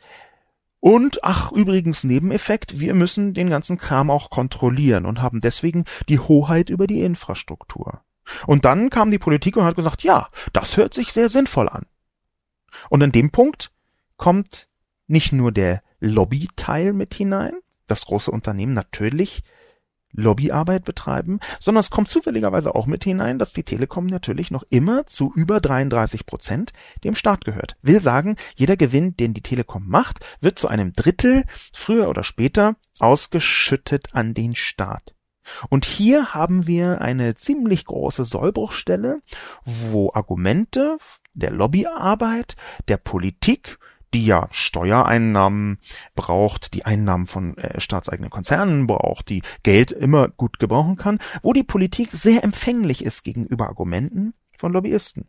Und ach, übrigens Nebeneffekt, wir müssen den ganzen Kram auch kontrollieren und haben deswegen die Hoheit über die Infrastruktur. Und dann kam die Politik und hat gesagt, ja, das hört sich sehr sinnvoll an. Und an dem Punkt kommt nicht nur der Lobbyteil mit hinein, das große Unternehmen natürlich Lobbyarbeit betreiben, sondern es kommt zufälligerweise auch mit hinein, dass die Telekom natürlich noch immer zu über 33 Prozent dem Staat gehört. Will sagen, jeder Gewinn, den die Telekom macht, wird zu einem Drittel früher oder später ausgeschüttet an den Staat. Und hier haben wir eine ziemlich große Sollbruchstelle, wo Argumente der Lobbyarbeit, der Politik die ja Steuereinnahmen braucht, die Einnahmen von äh, staatseigenen Konzernen braucht, die Geld immer gut gebrauchen kann, wo die Politik sehr empfänglich ist gegenüber Argumenten von Lobbyisten.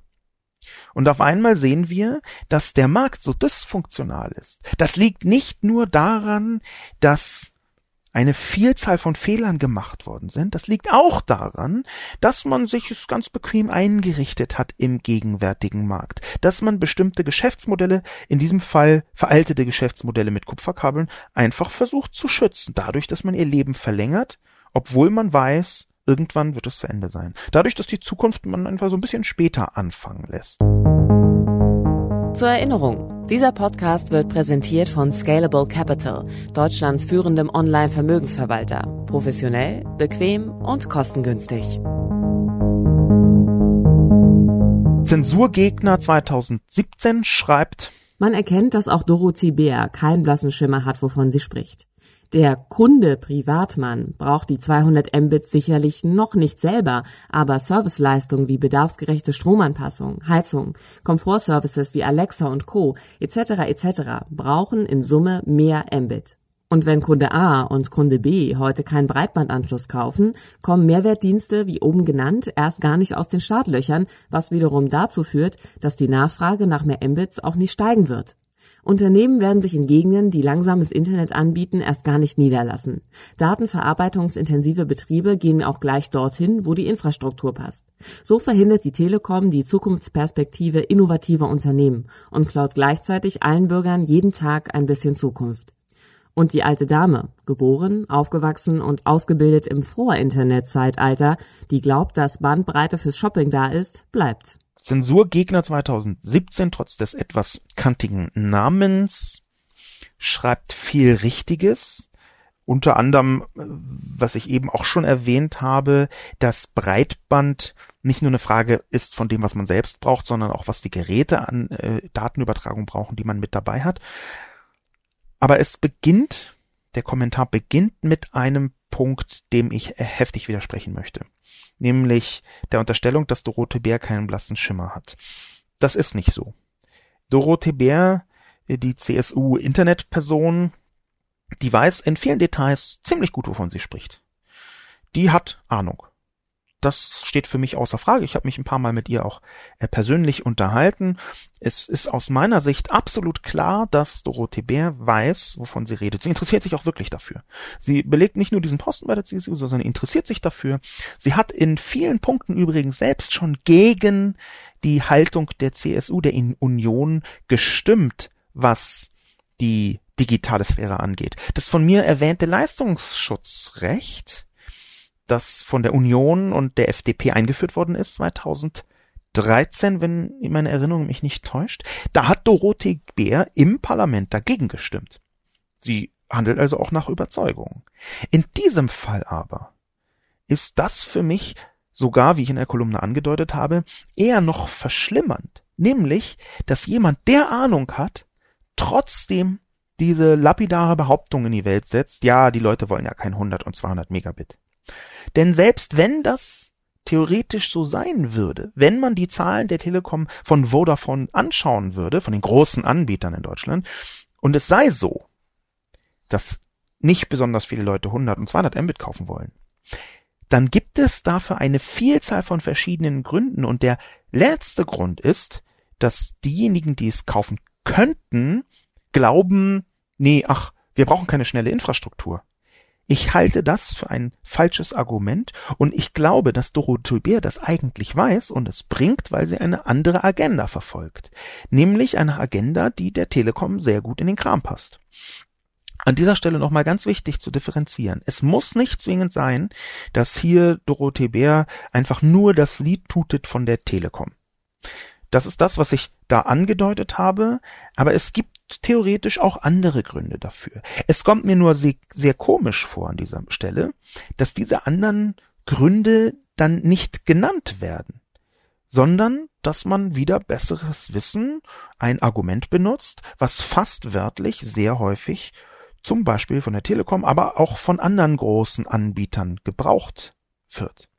Und auf einmal sehen wir, dass der Markt so dysfunktional ist. Das liegt nicht nur daran, dass eine Vielzahl von Fehlern gemacht worden sind. Das liegt auch daran, dass man sich es ganz bequem eingerichtet hat im gegenwärtigen Markt, dass man bestimmte Geschäftsmodelle, in diesem Fall veraltete Geschäftsmodelle mit Kupferkabeln, einfach versucht zu schützen, dadurch, dass man ihr Leben verlängert, obwohl man weiß, irgendwann wird es zu Ende sein. Dadurch, dass die Zukunft man einfach so ein bisschen später anfangen lässt. Zur Erinnerung, dieser Podcast wird präsentiert von Scalable Capital, Deutschlands führendem Online-Vermögensverwalter. Professionell, bequem und kostengünstig. Zensurgegner 2017 schreibt, man erkennt, dass auch Dorothee Bär keinen blassen Schimmer hat, wovon sie spricht. Der Kunde Privatmann braucht die 200 Mbit sicherlich noch nicht selber, aber Serviceleistungen wie bedarfsgerechte Stromanpassung, Heizung, Komfortservices wie Alexa und Co. etc. etc. brauchen in Summe mehr Mbit. Und wenn Kunde A und Kunde B heute keinen Breitbandanschluss kaufen, kommen Mehrwertdienste wie oben genannt erst gar nicht aus den Startlöchern, was wiederum dazu führt, dass die Nachfrage nach mehr Mbits auch nicht steigen wird. Unternehmen werden sich in Gegenden, die langsames Internet anbieten, erst gar nicht niederlassen. Datenverarbeitungsintensive Betriebe gehen auch gleich dorthin, wo die Infrastruktur passt. So verhindert die Telekom die Zukunftsperspektive innovativer Unternehmen und klaut gleichzeitig allen Bürgern jeden Tag ein bisschen Zukunft. Und die alte Dame, geboren, aufgewachsen und ausgebildet im Vor-Internet-Zeitalter, die glaubt, dass Bandbreite fürs Shopping da ist, bleibt. Zensurgegner 2017, trotz des etwas kantigen Namens, schreibt viel Richtiges. Unter anderem, was ich eben auch schon erwähnt habe, dass Breitband nicht nur eine Frage ist von dem, was man selbst braucht, sondern auch was die Geräte an äh, Datenübertragung brauchen, die man mit dabei hat. Aber es beginnt, der Kommentar beginnt mit einem Punkt, dem ich heftig widersprechen möchte nämlich der Unterstellung, dass Dorothee Bär keinen blassen Schimmer hat. Das ist nicht so. Dorothee Bär, die CSU-Internetperson, die weiß in vielen Details ziemlich gut, wovon sie spricht. Die hat Ahnung das steht für mich außer Frage. Ich habe mich ein paar Mal mit ihr auch äh, persönlich unterhalten. Es ist aus meiner Sicht absolut klar, dass Dorothee Bär weiß, wovon sie redet. Sie interessiert sich auch wirklich dafür. Sie belegt nicht nur diesen Posten bei der CSU, sondern interessiert sich dafür. Sie hat in vielen Punkten übrigens selbst schon gegen die Haltung der CSU, der Union gestimmt, was die digitale Sphäre angeht. Das von mir erwähnte Leistungsschutzrecht das von der Union und der FDP eingeführt worden ist 2013, wenn meine Erinnerung mich nicht täuscht. Da hat Dorothee Bär im Parlament dagegen gestimmt. Sie handelt also auch nach Überzeugung. In diesem Fall aber ist das für mich sogar, wie ich in der Kolumne angedeutet habe, eher noch verschlimmernd. Nämlich, dass jemand, der Ahnung hat, trotzdem diese lapidare Behauptung in die Welt setzt, ja, die Leute wollen ja kein 100 und 200 Megabit. Denn selbst wenn das theoretisch so sein würde, wenn man die Zahlen der Telekom von Vodafone anschauen würde, von den großen Anbietern in Deutschland, und es sei so, dass nicht besonders viele Leute 100 und 200 Mbit kaufen wollen, dann gibt es dafür eine Vielzahl von verschiedenen Gründen und der letzte Grund ist, dass diejenigen, die es kaufen könnten, glauben, nee, ach, wir brauchen keine schnelle Infrastruktur. Ich halte das für ein falsches Argument und ich glaube, dass Dorothee Bär das eigentlich weiß und es bringt, weil sie eine andere Agenda verfolgt. Nämlich eine Agenda, die der Telekom sehr gut in den Kram passt. An dieser Stelle nochmal ganz wichtig zu differenzieren. Es muss nicht zwingend sein, dass hier Dorothee Bär einfach nur das Lied tutet von der Telekom. Das ist das, was ich da angedeutet habe, aber es gibt theoretisch auch andere Gründe dafür. Es kommt mir nur sehr, sehr komisch vor an dieser Stelle, dass diese anderen Gründe dann nicht genannt werden, sondern dass man wieder besseres Wissen ein Argument benutzt, was fast wörtlich sehr häufig zum Beispiel von der Telekom, aber auch von anderen großen Anbietern gebraucht wird.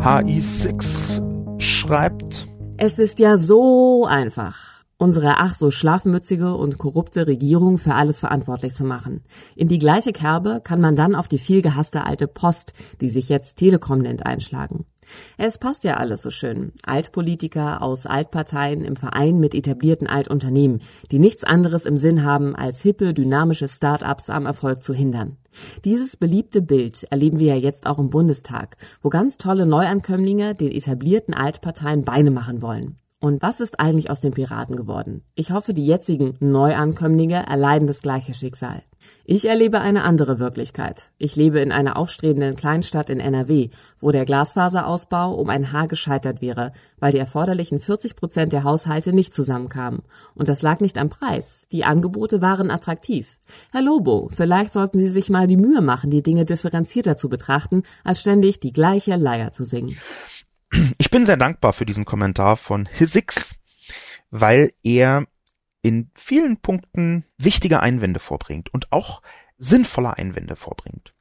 HI6 schreibt, es ist ja so einfach unsere ach so schlafmützige und korrupte Regierung für alles verantwortlich zu machen. In die gleiche Kerbe kann man dann auf die viel gehasste alte Post, die sich jetzt Telekom nennt, einschlagen. Es passt ja alles so schön. Altpolitiker aus Altparteien im Verein mit etablierten Altunternehmen, die nichts anderes im Sinn haben, als hippe, dynamische Start-ups am Erfolg zu hindern. Dieses beliebte Bild erleben wir ja jetzt auch im Bundestag, wo ganz tolle Neuankömmlinge den etablierten Altparteien Beine machen wollen. Und was ist eigentlich aus den Piraten geworden? Ich hoffe, die jetzigen Neuankömmlinge erleiden das gleiche Schicksal. Ich erlebe eine andere Wirklichkeit. Ich lebe in einer aufstrebenden Kleinstadt in NRW, wo der Glasfaserausbau um ein Haar gescheitert wäre, weil die erforderlichen 40 Prozent der Haushalte nicht zusammenkamen. Und das lag nicht am Preis. Die Angebote waren attraktiv. Herr Lobo, vielleicht sollten Sie sich mal die Mühe machen, die Dinge differenzierter zu betrachten, als ständig die gleiche Leier zu singen. Ich bin sehr dankbar für diesen Kommentar von Hisix, weil er in vielen Punkten wichtige Einwände vorbringt und auch sinnvolle Einwände vorbringt.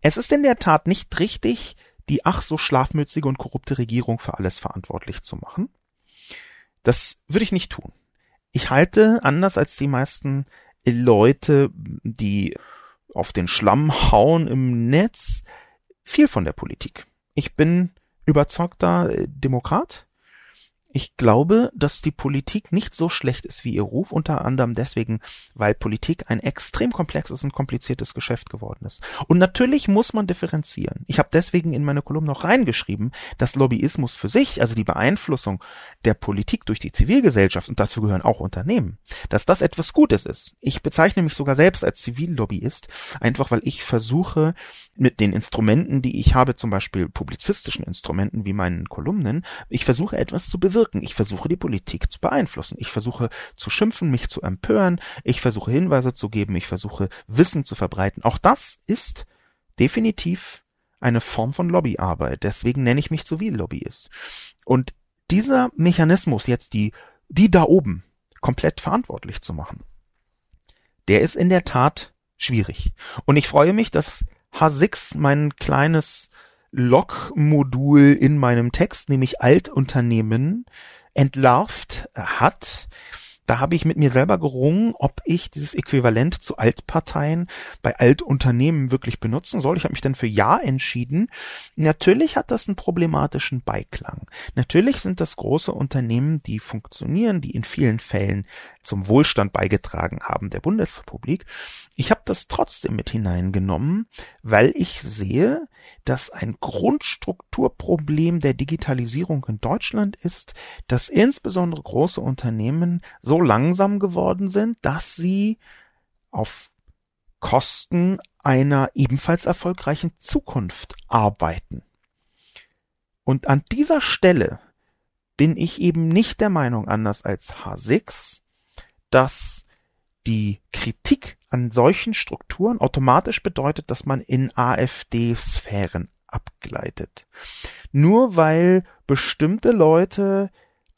Es ist in der Tat nicht richtig, die ach so schlafmützige und korrupte Regierung für alles verantwortlich zu machen. Das würde ich nicht tun. Ich halte, anders als die meisten Leute, die auf den Schlamm hauen im Netz, viel von der Politik. Ich bin überzeugter äh, Demokrat. Ich glaube, dass die Politik nicht so schlecht ist wie ihr Ruf, unter anderem deswegen, weil Politik ein extrem komplexes und kompliziertes Geschäft geworden ist. Und natürlich muss man differenzieren. Ich habe deswegen in meine Kolumne noch reingeschrieben, dass Lobbyismus für sich, also die Beeinflussung der Politik durch die Zivilgesellschaft, und dazu gehören auch Unternehmen, dass das etwas Gutes ist. Ich bezeichne mich sogar selbst als Zivillobbyist, einfach weil ich versuche, mit den Instrumenten, die ich habe, zum Beispiel publizistischen Instrumenten wie meinen Kolumnen, ich versuche etwas zu bewirken wirken. Ich versuche die Politik zu beeinflussen. Ich versuche zu schimpfen, mich zu empören. Ich versuche Hinweise zu geben. Ich versuche Wissen zu verbreiten. Auch das ist definitiv eine Form von Lobbyarbeit. Deswegen nenne ich mich Zivillobbyist. Und dieser Mechanismus jetzt die, die da oben komplett verantwortlich zu machen, der ist in der Tat schwierig. Und ich freue mich, dass H6 mein kleines Log-Modul in meinem Text, nämlich Altunternehmen, entlarvt hat. Da habe ich mit mir selber gerungen, ob ich dieses Äquivalent zu Altparteien bei Altunternehmen wirklich benutzen soll. Ich habe mich dann für Ja entschieden. Natürlich hat das einen problematischen Beiklang. Natürlich sind das große Unternehmen, die funktionieren, die in vielen Fällen zum Wohlstand beigetragen haben der Bundesrepublik. Ich habe das trotzdem mit hineingenommen, weil ich sehe, dass ein Grundstrukturproblem der Digitalisierung in Deutschland ist, dass insbesondere große Unternehmen so langsam geworden sind, dass sie auf Kosten einer ebenfalls erfolgreichen Zukunft arbeiten. Und an dieser Stelle bin ich eben nicht der Meinung, anders als H6, dass die Kritik an solchen Strukturen automatisch bedeutet, dass man in AfD-Sphären abgleitet. Nur weil bestimmte Leute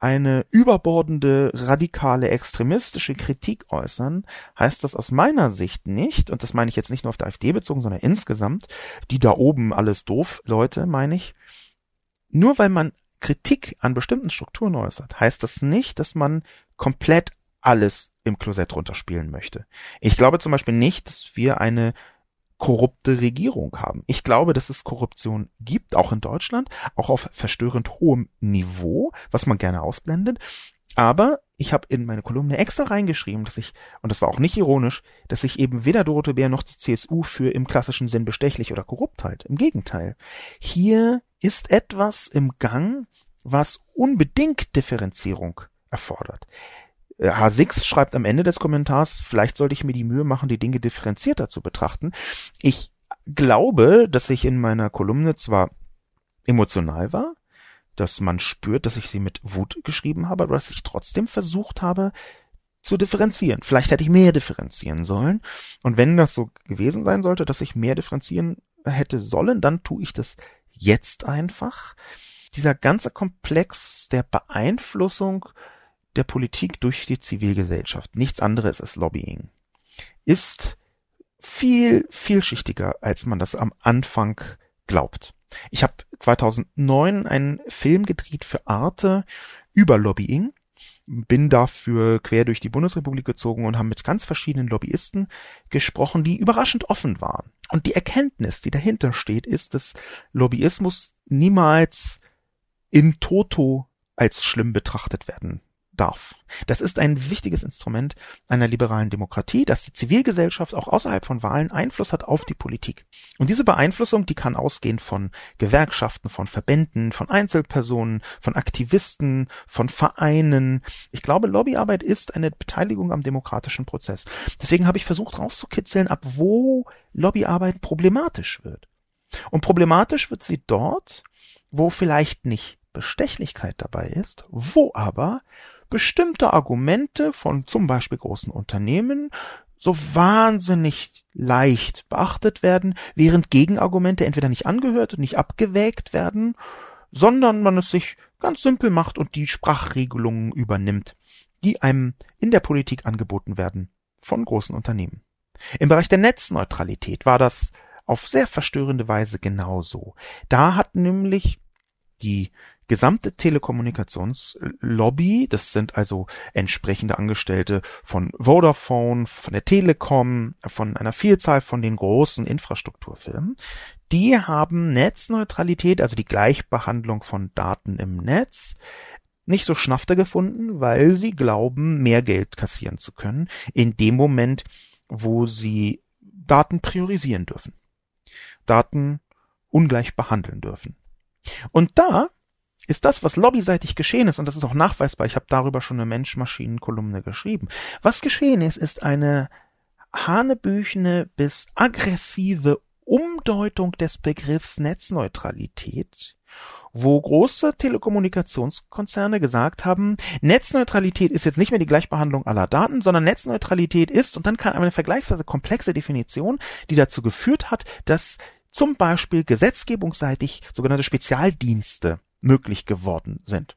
eine überbordende, radikale, extremistische Kritik äußern, heißt das aus meiner Sicht nicht, und das meine ich jetzt nicht nur auf der AfD bezogen, sondern insgesamt, die da oben alles doof, Leute, meine ich, nur weil man Kritik an bestimmten Strukturen äußert, heißt das nicht, dass man komplett alles im Klosett runterspielen möchte. Ich glaube zum Beispiel nicht, dass wir eine korrupte Regierung haben. Ich glaube, dass es Korruption gibt, auch in Deutschland, auch auf verstörend hohem Niveau, was man gerne ausblendet. Aber ich habe in meine Kolumne extra reingeschrieben, dass ich, und das war auch nicht ironisch, dass ich eben weder Dorothee Bär noch die CSU für im klassischen Sinn bestechlich oder korrupt halt. Im Gegenteil. Hier ist etwas im Gang, was unbedingt Differenzierung erfordert. H6 schreibt am Ende des Kommentars, vielleicht sollte ich mir die Mühe machen, die Dinge differenzierter zu betrachten. Ich glaube, dass ich in meiner Kolumne zwar emotional war, dass man spürt, dass ich sie mit Wut geschrieben habe, aber dass ich trotzdem versucht habe, zu differenzieren. Vielleicht hätte ich mehr differenzieren sollen. Und wenn das so gewesen sein sollte, dass ich mehr differenzieren hätte sollen, dann tue ich das jetzt einfach. Dieser ganze Komplex der Beeinflussung der Politik durch die Zivilgesellschaft, nichts anderes als Lobbying, ist viel vielschichtiger, als man das am Anfang glaubt. Ich habe 2009 einen Film gedreht für Arte über Lobbying, bin dafür quer durch die Bundesrepublik gezogen und haben mit ganz verschiedenen Lobbyisten gesprochen, die überraschend offen waren. Und die Erkenntnis, die dahinter steht, ist, dass Lobbyismus niemals in toto als schlimm betrachtet werden darf. Das ist ein wichtiges Instrument einer liberalen Demokratie, dass die Zivilgesellschaft auch außerhalb von Wahlen Einfluss hat auf die Politik. Und diese Beeinflussung, die kann ausgehen von Gewerkschaften, von Verbänden, von Einzelpersonen, von Aktivisten, von Vereinen. Ich glaube, Lobbyarbeit ist eine Beteiligung am demokratischen Prozess. Deswegen habe ich versucht rauszukitzeln, ab wo Lobbyarbeit problematisch wird. Und problematisch wird sie dort, wo vielleicht nicht Bestechlichkeit dabei ist, wo aber bestimmte Argumente von zum Beispiel großen Unternehmen so wahnsinnig leicht beachtet werden, während Gegenargumente entweder nicht angehört und nicht abgewägt werden, sondern man es sich ganz simpel macht und die Sprachregelungen übernimmt, die einem in der Politik angeboten werden von großen Unternehmen. Im Bereich der Netzneutralität war das auf sehr verstörende Weise genauso. Da hat nämlich die gesamte Telekommunikationslobby, das sind also entsprechende Angestellte von Vodafone, von der Telekom, von einer Vielzahl von den großen Infrastrukturfirmen, die haben Netzneutralität, also die Gleichbehandlung von Daten im Netz, nicht so schnafter gefunden, weil sie glauben, mehr Geld kassieren zu können, in dem Moment, wo sie Daten priorisieren dürfen. Daten ungleich behandeln dürfen. Und da ist das, was lobbyseitig geschehen ist, und das ist auch nachweisbar, ich habe darüber schon eine Mensch-Maschinen-Kolumne geschrieben, was geschehen ist, ist eine hanebüchene bis aggressive Umdeutung des Begriffs Netzneutralität, wo große Telekommunikationskonzerne gesagt haben, Netzneutralität ist jetzt nicht mehr die Gleichbehandlung aller Daten, sondern Netzneutralität ist, und dann kam eine vergleichsweise komplexe Definition, die dazu geführt hat, dass zum Beispiel gesetzgebungsseitig sogenannte Spezialdienste möglich geworden sind.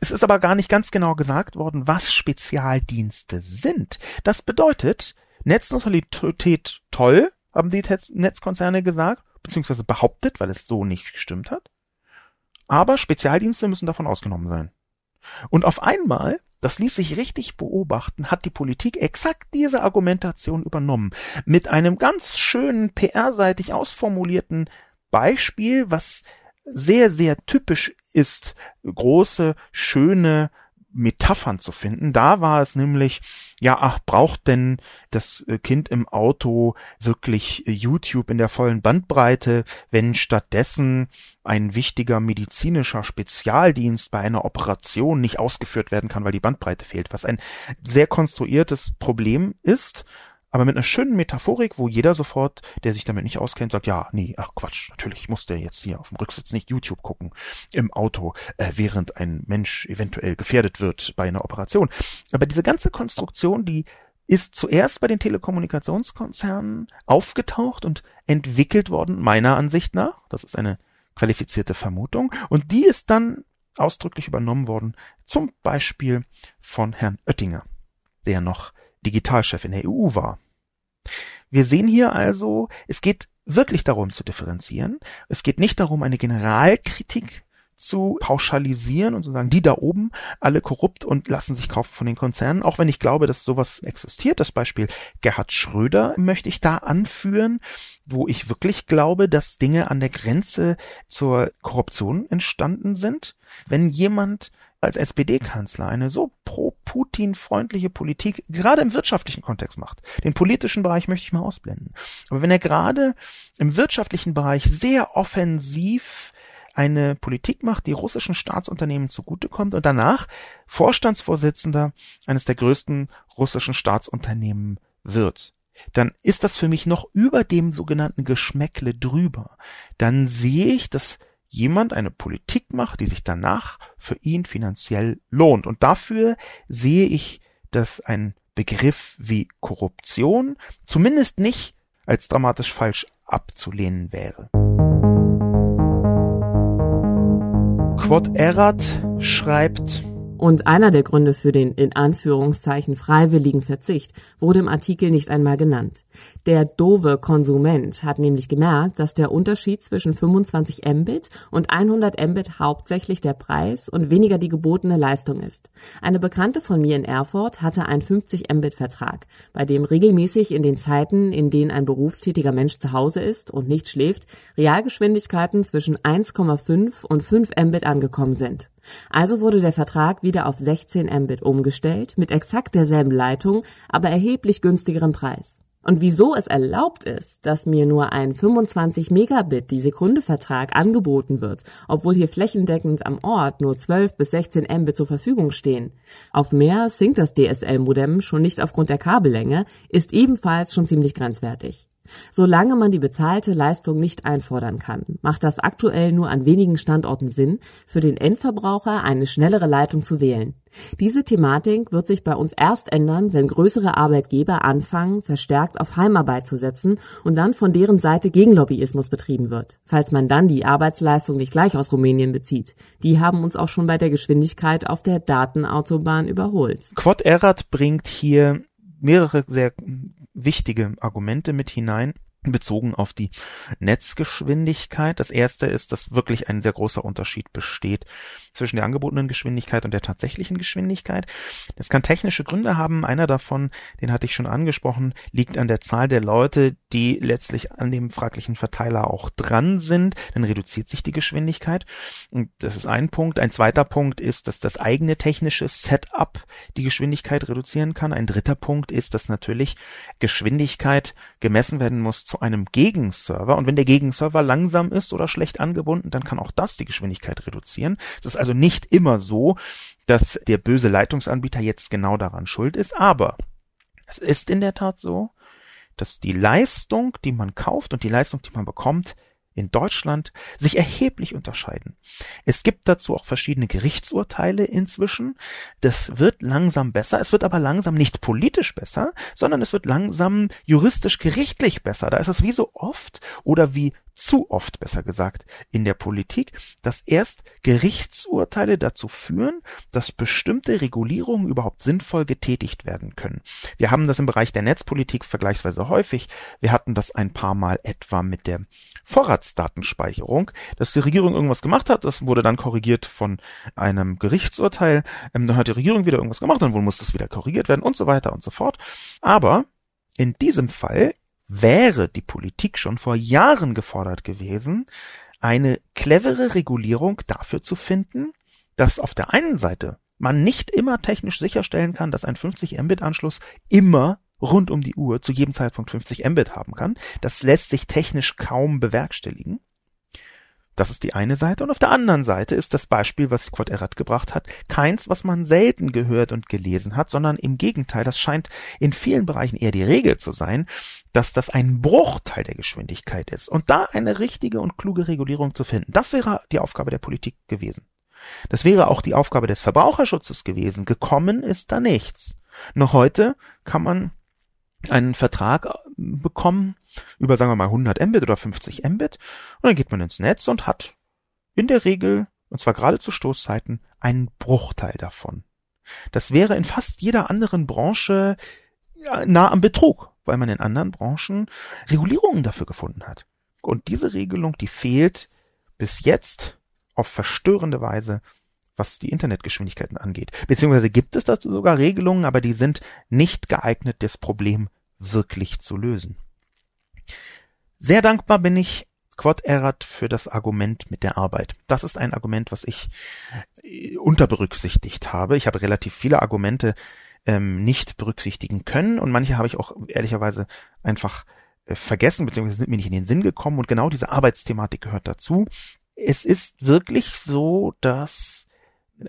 Es ist aber gar nicht ganz genau gesagt worden, was Spezialdienste sind. Das bedeutet, Netzneutralität toll, haben die Netzkonzerne gesagt, beziehungsweise behauptet, weil es so nicht gestimmt hat. Aber Spezialdienste müssen davon ausgenommen sein. Und auf einmal, das ließ sich richtig beobachten, hat die Politik exakt diese Argumentation übernommen. Mit einem ganz schönen PR-seitig ausformulierten Beispiel, was sehr, sehr typisch ist, große, schöne Metaphern zu finden. Da war es nämlich, ja, ach, braucht denn das äh, Kind im Auto wirklich äh, YouTube in der vollen Bandbreite, wenn stattdessen ein wichtiger medizinischer Spezialdienst bei einer Operation nicht ausgeführt werden kann, weil die Bandbreite fehlt, was ein sehr konstruiertes Problem ist aber mit einer schönen Metaphorik, wo jeder sofort, der sich damit nicht auskennt, sagt, ja, nee, ach Quatsch, natürlich muss der jetzt hier auf dem Rücksitz nicht YouTube gucken im Auto, äh, während ein Mensch eventuell gefährdet wird bei einer Operation. Aber diese ganze Konstruktion, die ist zuerst bei den Telekommunikationskonzernen aufgetaucht und entwickelt worden, meiner Ansicht nach, das ist eine qualifizierte Vermutung, und die ist dann ausdrücklich übernommen worden, zum Beispiel von Herrn Oettinger, der noch Digitalchef in der EU war. Wir sehen hier also, es geht wirklich darum zu differenzieren. Es geht nicht darum, eine Generalkritik zu pauschalisieren und zu sagen, die da oben, alle korrupt und lassen sich kaufen von den Konzernen, auch wenn ich glaube, dass sowas existiert. Das Beispiel Gerhard Schröder möchte ich da anführen, wo ich wirklich glaube, dass Dinge an der Grenze zur Korruption entstanden sind. Wenn jemand als SPD-Kanzler eine so pro-Putin-freundliche Politik gerade im wirtschaftlichen Kontext macht. Den politischen Bereich möchte ich mal ausblenden. Aber wenn er gerade im wirtschaftlichen Bereich sehr offensiv eine Politik macht, die russischen Staatsunternehmen zugutekommt und danach Vorstandsvorsitzender eines der größten russischen Staatsunternehmen wird, dann ist das für mich noch über dem sogenannten Geschmäckle drüber. Dann sehe ich, dass jemand eine Politik macht, die sich danach für ihn finanziell lohnt. Und dafür sehe ich, dass ein Begriff wie Korruption zumindest nicht als dramatisch falsch abzulehnen wäre. Quod Erat schreibt, und einer der Gründe für den in Anführungszeichen freiwilligen Verzicht wurde im Artikel nicht einmal genannt. Der doofe Konsument hat nämlich gemerkt, dass der Unterschied zwischen 25 Mbit und 100 Mbit hauptsächlich der Preis und weniger die gebotene Leistung ist. Eine Bekannte von mir in Erfurt hatte einen 50 Mbit Vertrag, bei dem regelmäßig in den Zeiten, in denen ein berufstätiger Mensch zu Hause ist und nicht schläft, Realgeschwindigkeiten zwischen 1,5 und 5 Mbit angekommen sind. Also wurde der Vertrag wieder auf 16 Mbit umgestellt, mit exakt derselben Leitung, aber erheblich günstigeren Preis. Und wieso es erlaubt ist, dass mir nur ein 25 Megabit die Sekunde Vertrag angeboten wird, obwohl hier flächendeckend am Ort nur 12 bis 16 Mbit zur Verfügung stehen. Auf mehr sinkt das DSL-Modem schon nicht aufgrund der Kabellänge, ist ebenfalls schon ziemlich grenzwertig. Solange man die bezahlte Leistung nicht einfordern kann, macht das aktuell nur an wenigen Standorten Sinn, für den Endverbraucher eine schnellere Leitung zu wählen. Diese Thematik wird sich bei uns erst ändern, wenn größere Arbeitgeber anfangen, verstärkt auf Heimarbeit zu setzen und dann von deren Seite Gegenlobbyismus betrieben wird, falls man dann die Arbeitsleistung nicht gleich aus Rumänien bezieht. Die haben uns auch schon bei der Geschwindigkeit auf der Datenautobahn überholt. Quad Erat bringt hier mehrere sehr wichtige Argumente mit hinein bezogen auf die Netzgeschwindigkeit. Das erste ist, dass wirklich ein sehr großer Unterschied besteht zwischen der angebotenen Geschwindigkeit und der tatsächlichen Geschwindigkeit. Das kann technische Gründe haben. Einer davon, den hatte ich schon angesprochen, liegt an der Zahl der Leute, die letztlich an dem fraglichen Verteiler auch dran sind. Dann reduziert sich die Geschwindigkeit. Und das ist ein Punkt. Ein zweiter Punkt ist, dass das eigene technische Setup die Geschwindigkeit reduzieren kann. Ein dritter Punkt ist, dass natürlich Geschwindigkeit gemessen werden muss zu einem Gegenserver. Und wenn der Gegenserver langsam ist oder schlecht angebunden, dann kann auch das die Geschwindigkeit reduzieren. Das ist also nicht immer so, dass der böse Leitungsanbieter jetzt genau daran schuld ist, aber es ist in der Tat so, dass die Leistung, die man kauft und die Leistung, die man bekommt, in Deutschland sich erheblich unterscheiden. Es gibt dazu auch verschiedene Gerichtsurteile inzwischen. Das wird langsam besser. Es wird aber langsam nicht politisch besser, sondern es wird langsam juristisch gerichtlich besser. Da ist es wie so oft oder wie zu oft besser gesagt in der Politik, dass erst Gerichtsurteile dazu führen, dass bestimmte Regulierungen überhaupt sinnvoll getätigt werden können. Wir haben das im Bereich der Netzpolitik vergleichsweise häufig. Wir hatten das ein paar Mal etwa mit der Vorratsdatenspeicherung, dass die Regierung irgendwas gemacht hat, das wurde dann korrigiert von einem Gerichtsurteil, ähm, dann hat die Regierung wieder irgendwas gemacht, dann muss das wieder korrigiert werden und so weiter und so fort. Aber in diesem Fall wäre die Politik schon vor Jahren gefordert gewesen, eine clevere Regulierung dafür zu finden, dass auf der einen Seite man nicht immer technisch sicherstellen kann, dass ein 50 Mbit Anschluss immer rund um die Uhr zu jedem Zeitpunkt 50 Mbit haben kann. Das lässt sich technisch kaum bewerkstelligen. Das ist die eine Seite. Und auf der anderen Seite ist das Beispiel, was Quad Erat gebracht hat, keins, was man selten gehört und gelesen hat, sondern im Gegenteil, das scheint in vielen Bereichen eher die Regel zu sein, dass das ein Bruchteil der Geschwindigkeit ist. Und da eine richtige und kluge Regulierung zu finden, das wäre die Aufgabe der Politik gewesen. Das wäre auch die Aufgabe des Verbraucherschutzes gewesen. Gekommen ist da nichts. Noch heute kann man einen Vertrag äh, bekommen über, sagen wir mal, 100 Mbit oder 50 Mbit und dann geht man ins Netz und hat in der Regel und zwar gerade zu Stoßzeiten, einen Bruchteil davon. Das wäre in fast jeder anderen Branche nah am Betrug, weil man in anderen Branchen Regulierungen dafür gefunden hat. Und diese Regelung, die fehlt bis jetzt auf verstörende Weise, was die Internetgeschwindigkeiten angeht. Beziehungsweise gibt es dazu sogar Regelungen, aber die sind nicht geeignet, das Problem wirklich zu lösen. Sehr dankbar bin ich Quod erat für das Argument mit der Arbeit. Das ist ein Argument, was ich äh, unterberücksichtigt habe. Ich habe relativ viele Argumente ähm, nicht berücksichtigen können und manche habe ich auch ehrlicherweise einfach äh, vergessen, beziehungsweise sind mir nicht in den Sinn gekommen und genau diese Arbeitsthematik gehört dazu. Es ist wirklich so, dass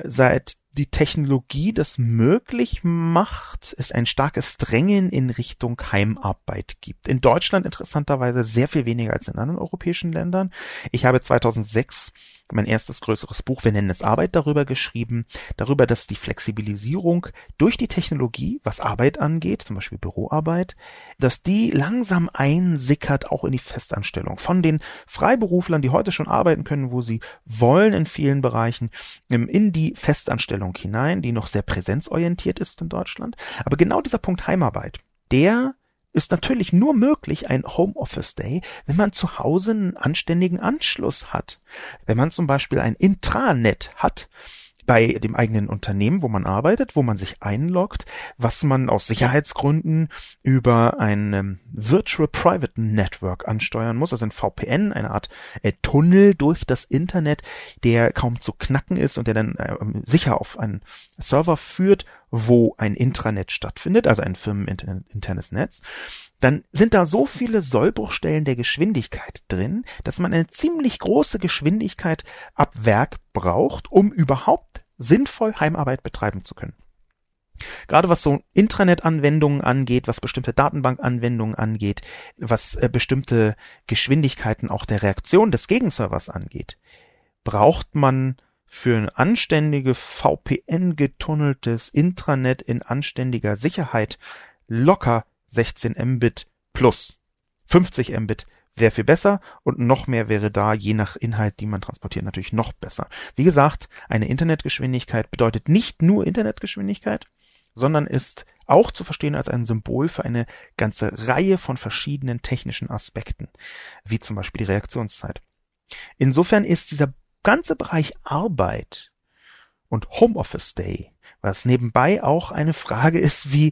seit die Technologie das möglich macht, es ein starkes Drängen in Richtung Heimarbeit gibt. In Deutschland interessanterweise sehr viel weniger als in anderen europäischen Ländern. Ich habe 2006 mein erstes größeres Buch, wir nennen es Arbeit, darüber geschrieben, darüber, dass die Flexibilisierung durch die Technologie, was Arbeit angeht, zum Beispiel Büroarbeit, dass die langsam einsickert auch in die Festanstellung. Von den Freiberuflern, die heute schon arbeiten können, wo sie wollen in vielen Bereichen, ähm, in die Festanstellung hinein, die noch sehr präsenzorientiert ist in Deutschland. Aber genau dieser Punkt Heimarbeit, der ist natürlich nur möglich ein Homeoffice Day, wenn man zu Hause einen anständigen Anschluss hat. Wenn man zum Beispiel ein Intranet hat, bei dem eigenen Unternehmen, wo man arbeitet, wo man sich einloggt, was man aus Sicherheitsgründen über ein ähm, Virtual Private Network ansteuern muss, also ein VPN, eine Art äh, Tunnel durch das Internet, der kaum zu knacken ist und der dann äh, sicher auf einen Server führt, wo ein Intranet stattfindet, also ein firmeninternes Netz dann sind da so viele Sollbruchstellen der Geschwindigkeit drin, dass man eine ziemlich große Geschwindigkeit ab Werk braucht, um überhaupt sinnvoll Heimarbeit betreiben zu können. Gerade was so Intranet-Anwendungen angeht, was bestimmte Datenbank-Anwendungen angeht, was äh, bestimmte Geschwindigkeiten auch der Reaktion des Gegenservers angeht, braucht man für ein anständige VPN-getunneltes Intranet in anständiger Sicherheit locker 16 Mbit plus 50 Mbit wäre viel besser und noch mehr wäre da, je nach Inhalt, die man transportiert, natürlich noch besser. Wie gesagt, eine Internetgeschwindigkeit bedeutet nicht nur Internetgeschwindigkeit, sondern ist auch zu verstehen als ein Symbol für eine ganze Reihe von verschiedenen technischen Aspekten, wie zum Beispiel die Reaktionszeit. Insofern ist dieser ganze Bereich Arbeit und Homeoffice Day, was nebenbei auch eine Frage ist, wie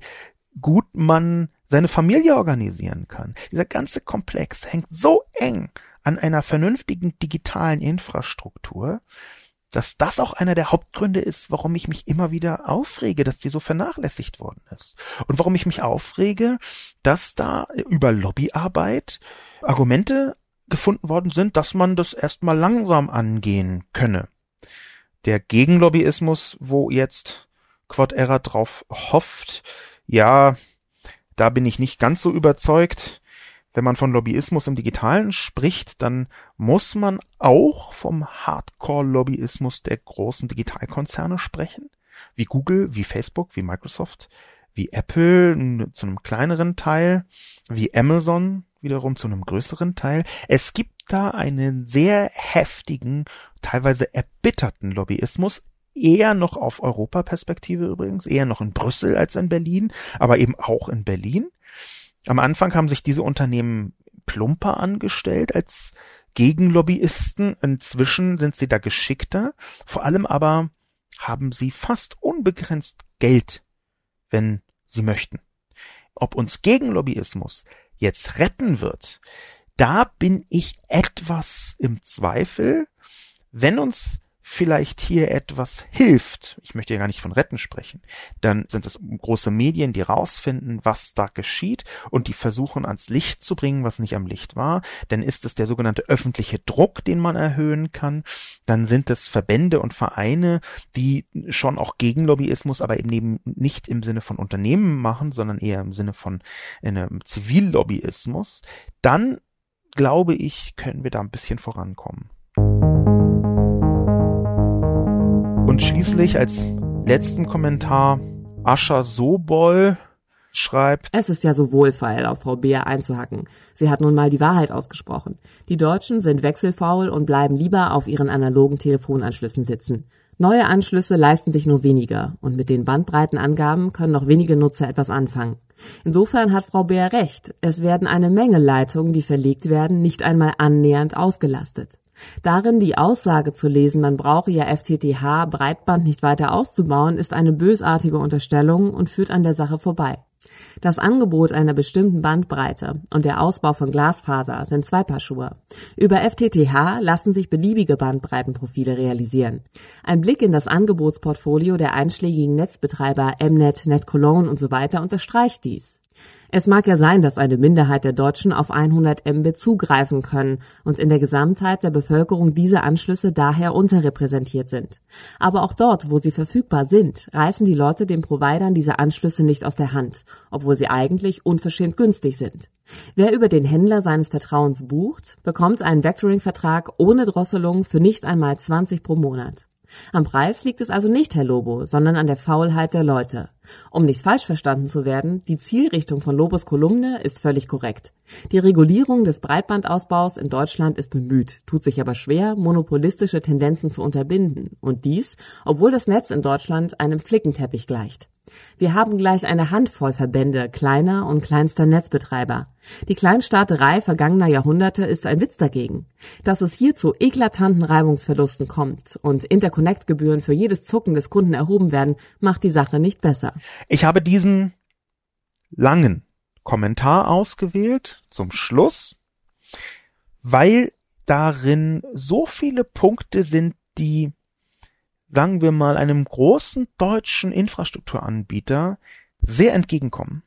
gut man seine Familie organisieren kann. Dieser ganze Komplex hängt so eng an einer vernünftigen digitalen Infrastruktur, dass das auch einer der Hauptgründe ist, warum ich mich immer wieder aufrege, dass die so vernachlässigt worden ist. Und warum ich mich aufrege, dass da über Lobbyarbeit Argumente gefunden worden sind, dass man das erstmal langsam angehen könne. Der Gegenlobbyismus, wo jetzt Quad Era drauf hofft, ja, da bin ich nicht ganz so überzeugt. Wenn man von Lobbyismus im Digitalen spricht, dann muss man auch vom Hardcore-Lobbyismus der großen Digitalkonzerne sprechen, wie Google, wie Facebook, wie Microsoft, wie Apple zu einem kleineren Teil, wie Amazon wiederum zu einem größeren Teil. Es gibt da einen sehr heftigen, teilweise erbitterten Lobbyismus eher noch auf Europaperspektive übrigens, eher noch in Brüssel als in Berlin, aber eben auch in Berlin. Am Anfang haben sich diese Unternehmen plumper angestellt als Gegenlobbyisten. Inzwischen sind sie da geschickter. Vor allem aber haben sie fast unbegrenzt Geld, wenn sie möchten. Ob uns Gegenlobbyismus jetzt retten wird, da bin ich etwas im Zweifel. Wenn uns vielleicht hier etwas hilft, ich möchte ja gar nicht von retten sprechen, dann sind es große Medien, die rausfinden, was da geschieht und die versuchen ans Licht zu bringen, was nicht am Licht war. Dann ist es der sogenannte öffentliche Druck, den man erhöhen kann. Dann sind es Verbände und Vereine, die schon auch gegen Lobbyismus, aber eben nicht im Sinne von Unternehmen machen, sondern eher im Sinne von einem Zivillobbyismus. Dann glaube ich, können wir da ein bisschen vorankommen. Und schließlich als letzten Kommentar Ascher Sobol schreibt. Es ist ja so wohlfeil, auf Frau Beer einzuhacken. Sie hat nun mal die Wahrheit ausgesprochen. Die Deutschen sind wechselfaul und bleiben lieber auf ihren analogen Telefonanschlüssen sitzen. Neue Anschlüsse leisten sich nur weniger und mit den Bandbreitenangaben können noch wenige Nutzer etwas anfangen. Insofern hat Frau Beer recht. Es werden eine Menge Leitungen, die verlegt werden, nicht einmal annähernd ausgelastet. Darin die Aussage zu lesen, man brauche ja FTTH Breitband nicht weiter auszubauen, ist eine bösartige Unterstellung und führt an der Sache vorbei. Das Angebot einer bestimmten Bandbreite und der Ausbau von Glasfaser sind zwei Paar Schuhe. Über FTTH lassen sich beliebige Bandbreitenprofile realisieren. Ein Blick in das Angebotsportfolio der einschlägigen Netzbetreiber Mnet, NetCologne und so weiter unterstreicht dies. Es mag ja sein, dass eine Minderheit der Deutschen auf 100 Mbit zugreifen können und in der Gesamtheit der Bevölkerung diese Anschlüsse daher unterrepräsentiert sind. Aber auch dort, wo sie verfügbar sind, reißen die Leute den Providern diese Anschlüsse nicht aus der Hand, obwohl sie eigentlich unverschämt günstig sind. Wer über den Händler seines Vertrauens bucht, bekommt einen Vectoring-Vertrag ohne Drosselung für nicht einmal 20 pro Monat. Am Preis liegt es also nicht, Herr Lobo, sondern an der Faulheit der Leute. Um nicht falsch verstanden zu werden, die Zielrichtung von Lobos Kolumne ist völlig korrekt. Die Regulierung des Breitbandausbaus in Deutschland ist bemüht, tut sich aber schwer, monopolistische Tendenzen zu unterbinden. Und dies, obwohl das Netz in Deutschland einem Flickenteppich gleicht. Wir haben gleich eine Handvoll Verbände kleiner und kleinster Netzbetreiber. Die Kleinstaaterei vergangener Jahrhunderte ist ein Witz dagegen. Dass es hier zu eklatanten Reibungsverlusten kommt und Interconnect-Gebühren für jedes Zucken des Kunden erhoben werden, macht die Sache nicht besser. Ich habe diesen langen Kommentar ausgewählt zum Schluss, weil darin so viele Punkte sind, die sagen wir mal, einem großen deutschen Infrastrukturanbieter sehr entgegenkommen,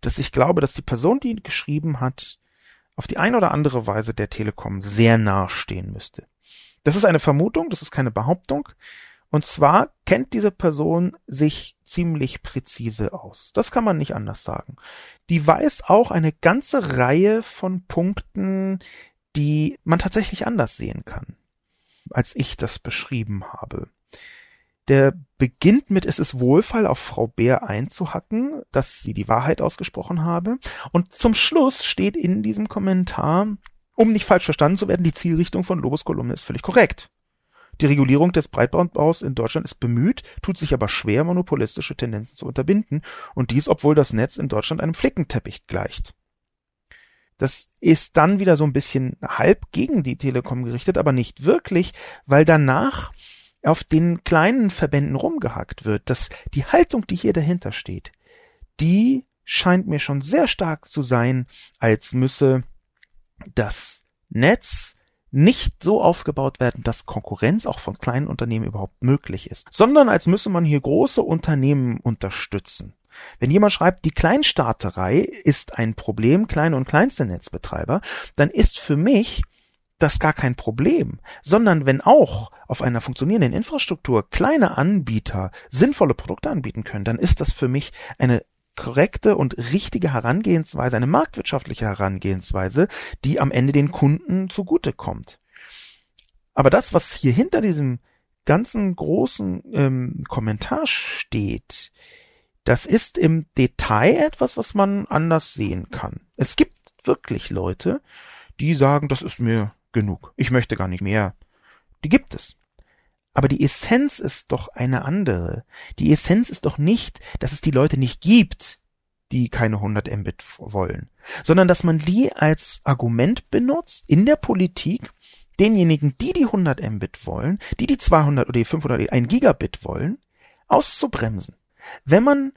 dass ich glaube, dass die Person, die ihn geschrieben hat, auf die eine oder andere Weise der Telekom sehr nahe stehen müsste. Das ist eine Vermutung, das ist keine Behauptung. Und zwar kennt diese Person sich ziemlich präzise aus. Das kann man nicht anders sagen. Die weiß auch eine ganze Reihe von Punkten, die man tatsächlich anders sehen kann, als ich das beschrieben habe. Der beginnt mit Es ist Wohlfall auf Frau Bär einzuhacken, dass sie die Wahrheit ausgesprochen habe. Und zum Schluss steht in diesem Kommentar, um nicht falsch verstanden zu werden, die Zielrichtung von Lobos Kolumne ist völlig korrekt. Die Regulierung des Breitbandbaus in Deutschland ist bemüht, tut sich aber schwer, monopolistische Tendenzen zu unterbinden, und dies, obwohl das Netz in Deutschland einem Flickenteppich gleicht. Das ist dann wieder so ein bisschen halb gegen die Telekom gerichtet, aber nicht wirklich, weil danach auf den kleinen Verbänden rumgehackt wird, dass die Haltung, die hier dahinter steht, die scheint mir schon sehr stark zu sein, als müsse das Netz nicht so aufgebaut werden, dass Konkurrenz auch von kleinen Unternehmen überhaupt möglich ist, sondern als müsse man hier große Unternehmen unterstützen. Wenn jemand schreibt, die Kleinstaaterei ist ein Problem, kleine und kleinste Netzbetreiber, dann ist für mich das gar kein Problem, sondern wenn auch auf einer funktionierenden Infrastruktur kleine Anbieter sinnvolle Produkte anbieten können, dann ist das für mich eine korrekte und richtige Herangehensweise, eine marktwirtschaftliche Herangehensweise, die am Ende den Kunden zugutekommt. Aber das, was hier hinter diesem ganzen großen ähm, Kommentar steht, das ist im Detail etwas, was man anders sehen kann. Es gibt wirklich Leute, die sagen, das ist mir genug. Ich möchte gar nicht mehr. Die gibt es. Aber die Essenz ist doch eine andere. Die Essenz ist doch nicht, dass es die Leute nicht gibt, die keine 100 Mbit wollen, sondern dass man die als Argument benutzt in der Politik, denjenigen, die die 100 Mbit wollen, die die 200 oder die 500 oder 1 Gigabit wollen, auszubremsen. Wenn man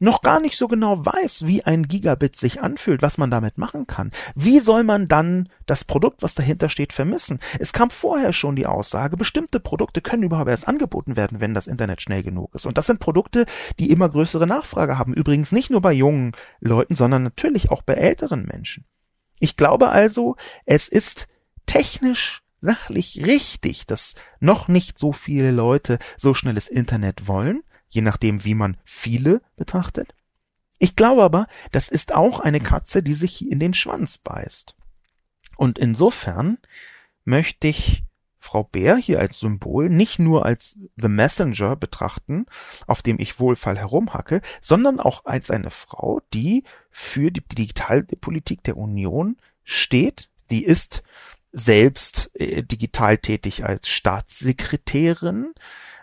noch gar nicht so genau weiß, wie ein Gigabit sich anfühlt, was man damit machen kann, wie soll man dann das Produkt, was dahinter steht, vermissen? Es kam vorher schon die Aussage, bestimmte Produkte können überhaupt erst angeboten werden, wenn das Internet schnell genug ist. Und das sind Produkte, die immer größere Nachfrage haben. Übrigens nicht nur bei jungen Leuten, sondern natürlich auch bei älteren Menschen. Ich glaube also, es ist technisch sachlich richtig, dass noch nicht so viele Leute so schnelles Internet wollen je nachdem, wie man viele betrachtet. Ich glaube aber, das ist auch eine Katze, die sich in den Schwanz beißt. Und insofern möchte ich Frau Bär hier als Symbol nicht nur als The Messenger betrachten, auf dem ich wohlfall herumhacke, sondern auch als eine Frau, die für die Digitalpolitik der Union steht, die ist selbst äh, digital tätig als Staatssekretärin,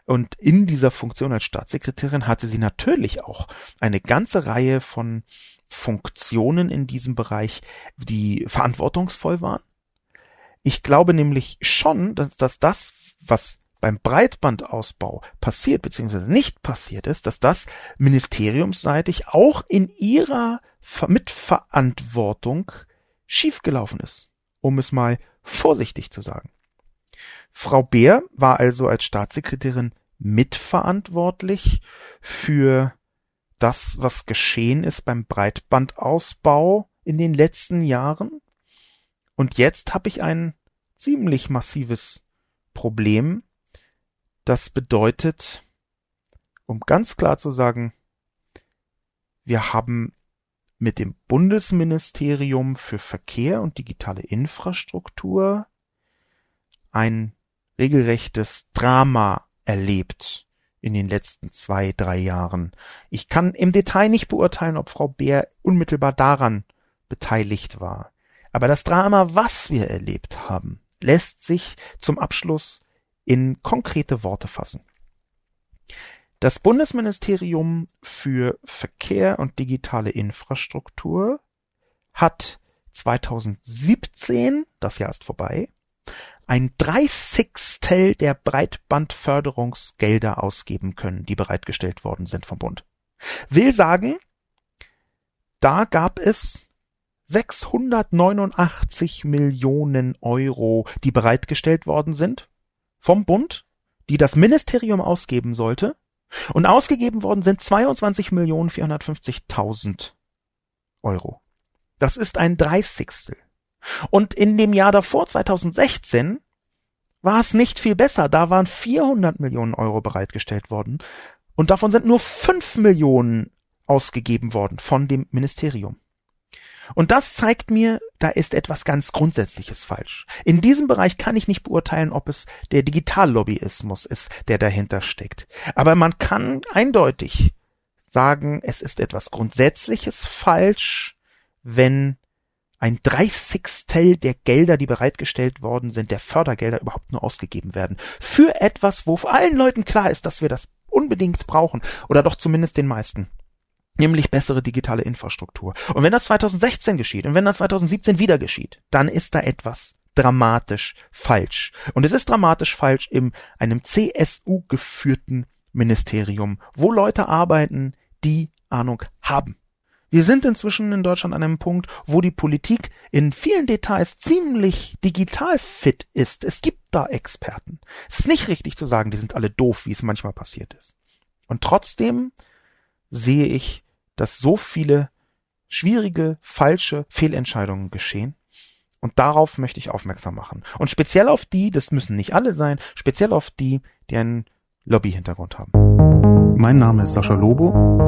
und in dieser Funktion als Staatssekretärin hatte sie natürlich auch eine ganze Reihe von Funktionen in diesem Bereich, die verantwortungsvoll waren. Ich glaube nämlich schon, dass, dass das, was beim Breitbandausbau passiert bzw. nicht passiert ist, dass das ministeriumsseitig auch in ihrer Mitverantwortung schiefgelaufen ist, um es mal vorsichtig zu sagen. Frau Beer war also als Staatssekretärin mitverantwortlich für das, was geschehen ist beim Breitbandausbau in den letzten Jahren. Und jetzt habe ich ein ziemlich massives Problem. Das bedeutet, um ganz klar zu sagen, wir haben mit dem Bundesministerium für Verkehr und digitale Infrastruktur ein regelrechtes Drama erlebt in den letzten zwei, drei Jahren. Ich kann im Detail nicht beurteilen, ob Frau Bär unmittelbar daran beteiligt war. Aber das Drama, was wir erlebt haben, lässt sich zum Abschluss in konkrete Worte fassen. Das Bundesministerium für Verkehr und digitale Infrastruktur hat 2017, das Jahr ist vorbei, ein Dreißigstel der Breitbandförderungsgelder ausgeben können, die bereitgestellt worden sind vom Bund. Will sagen, da gab es 689 Millionen Euro, die bereitgestellt worden sind vom Bund, die das Ministerium ausgeben sollte. Und ausgegeben worden sind 22 Millionen 450.000 Euro. Das ist ein Dreißigstel. Und in dem Jahr davor, 2016, war es nicht viel besser. Da waren 400 Millionen Euro bereitgestellt worden. Und davon sind nur 5 Millionen ausgegeben worden von dem Ministerium. Und das zeigt mir, da ist etwas ganz Grundsätzliches falsch. In diesem Bereich kann ich nicht beurteilen, ob es der Digitallobbyismus ist, der dahinter steckt. Aber man kann eindeutig sagen, es ist etwas Grundsätzliches falsch, wenn ein Dreißigstel der Gelder, die bereitgestellt worden sind, der Fördergelder überhaupt nur ausgegeben werden. Für etwas, wo allen Leuten klar ist, dass wir das unbedingt brauchen. Oder doch zumindest den meisten. Nämlich bessere digitale Infrastruktur. Und wenn das 2016 geschieht und wenn das 2017 wieder geschieht, dann ist da etwas dramatisch falsch. Und es ist dramatisch falsch in einem CSU geführten Ministerium, wo Leute arbeiten, die Ahnung haben. Wir sind inzwischen in Deutschland an einem Punkt, wo die Politik in vielen Details ziemlich digital fit ist. Es gibt da Experten. Es ist nicht richtig zu sagen, die sind alle doof, wie es manchmal passiert ist. Und trotzdem sehe ich, dass so viele schwierige, falsche Fehlentscheidungen geschehen. Und darauf möchte ich aufmerksam machen. Und speziell auf die, das müssen nicht alle sein, speziell auf die, die einen Lobby-Hintergrund haben. Mein Name ist Sascha Lobo.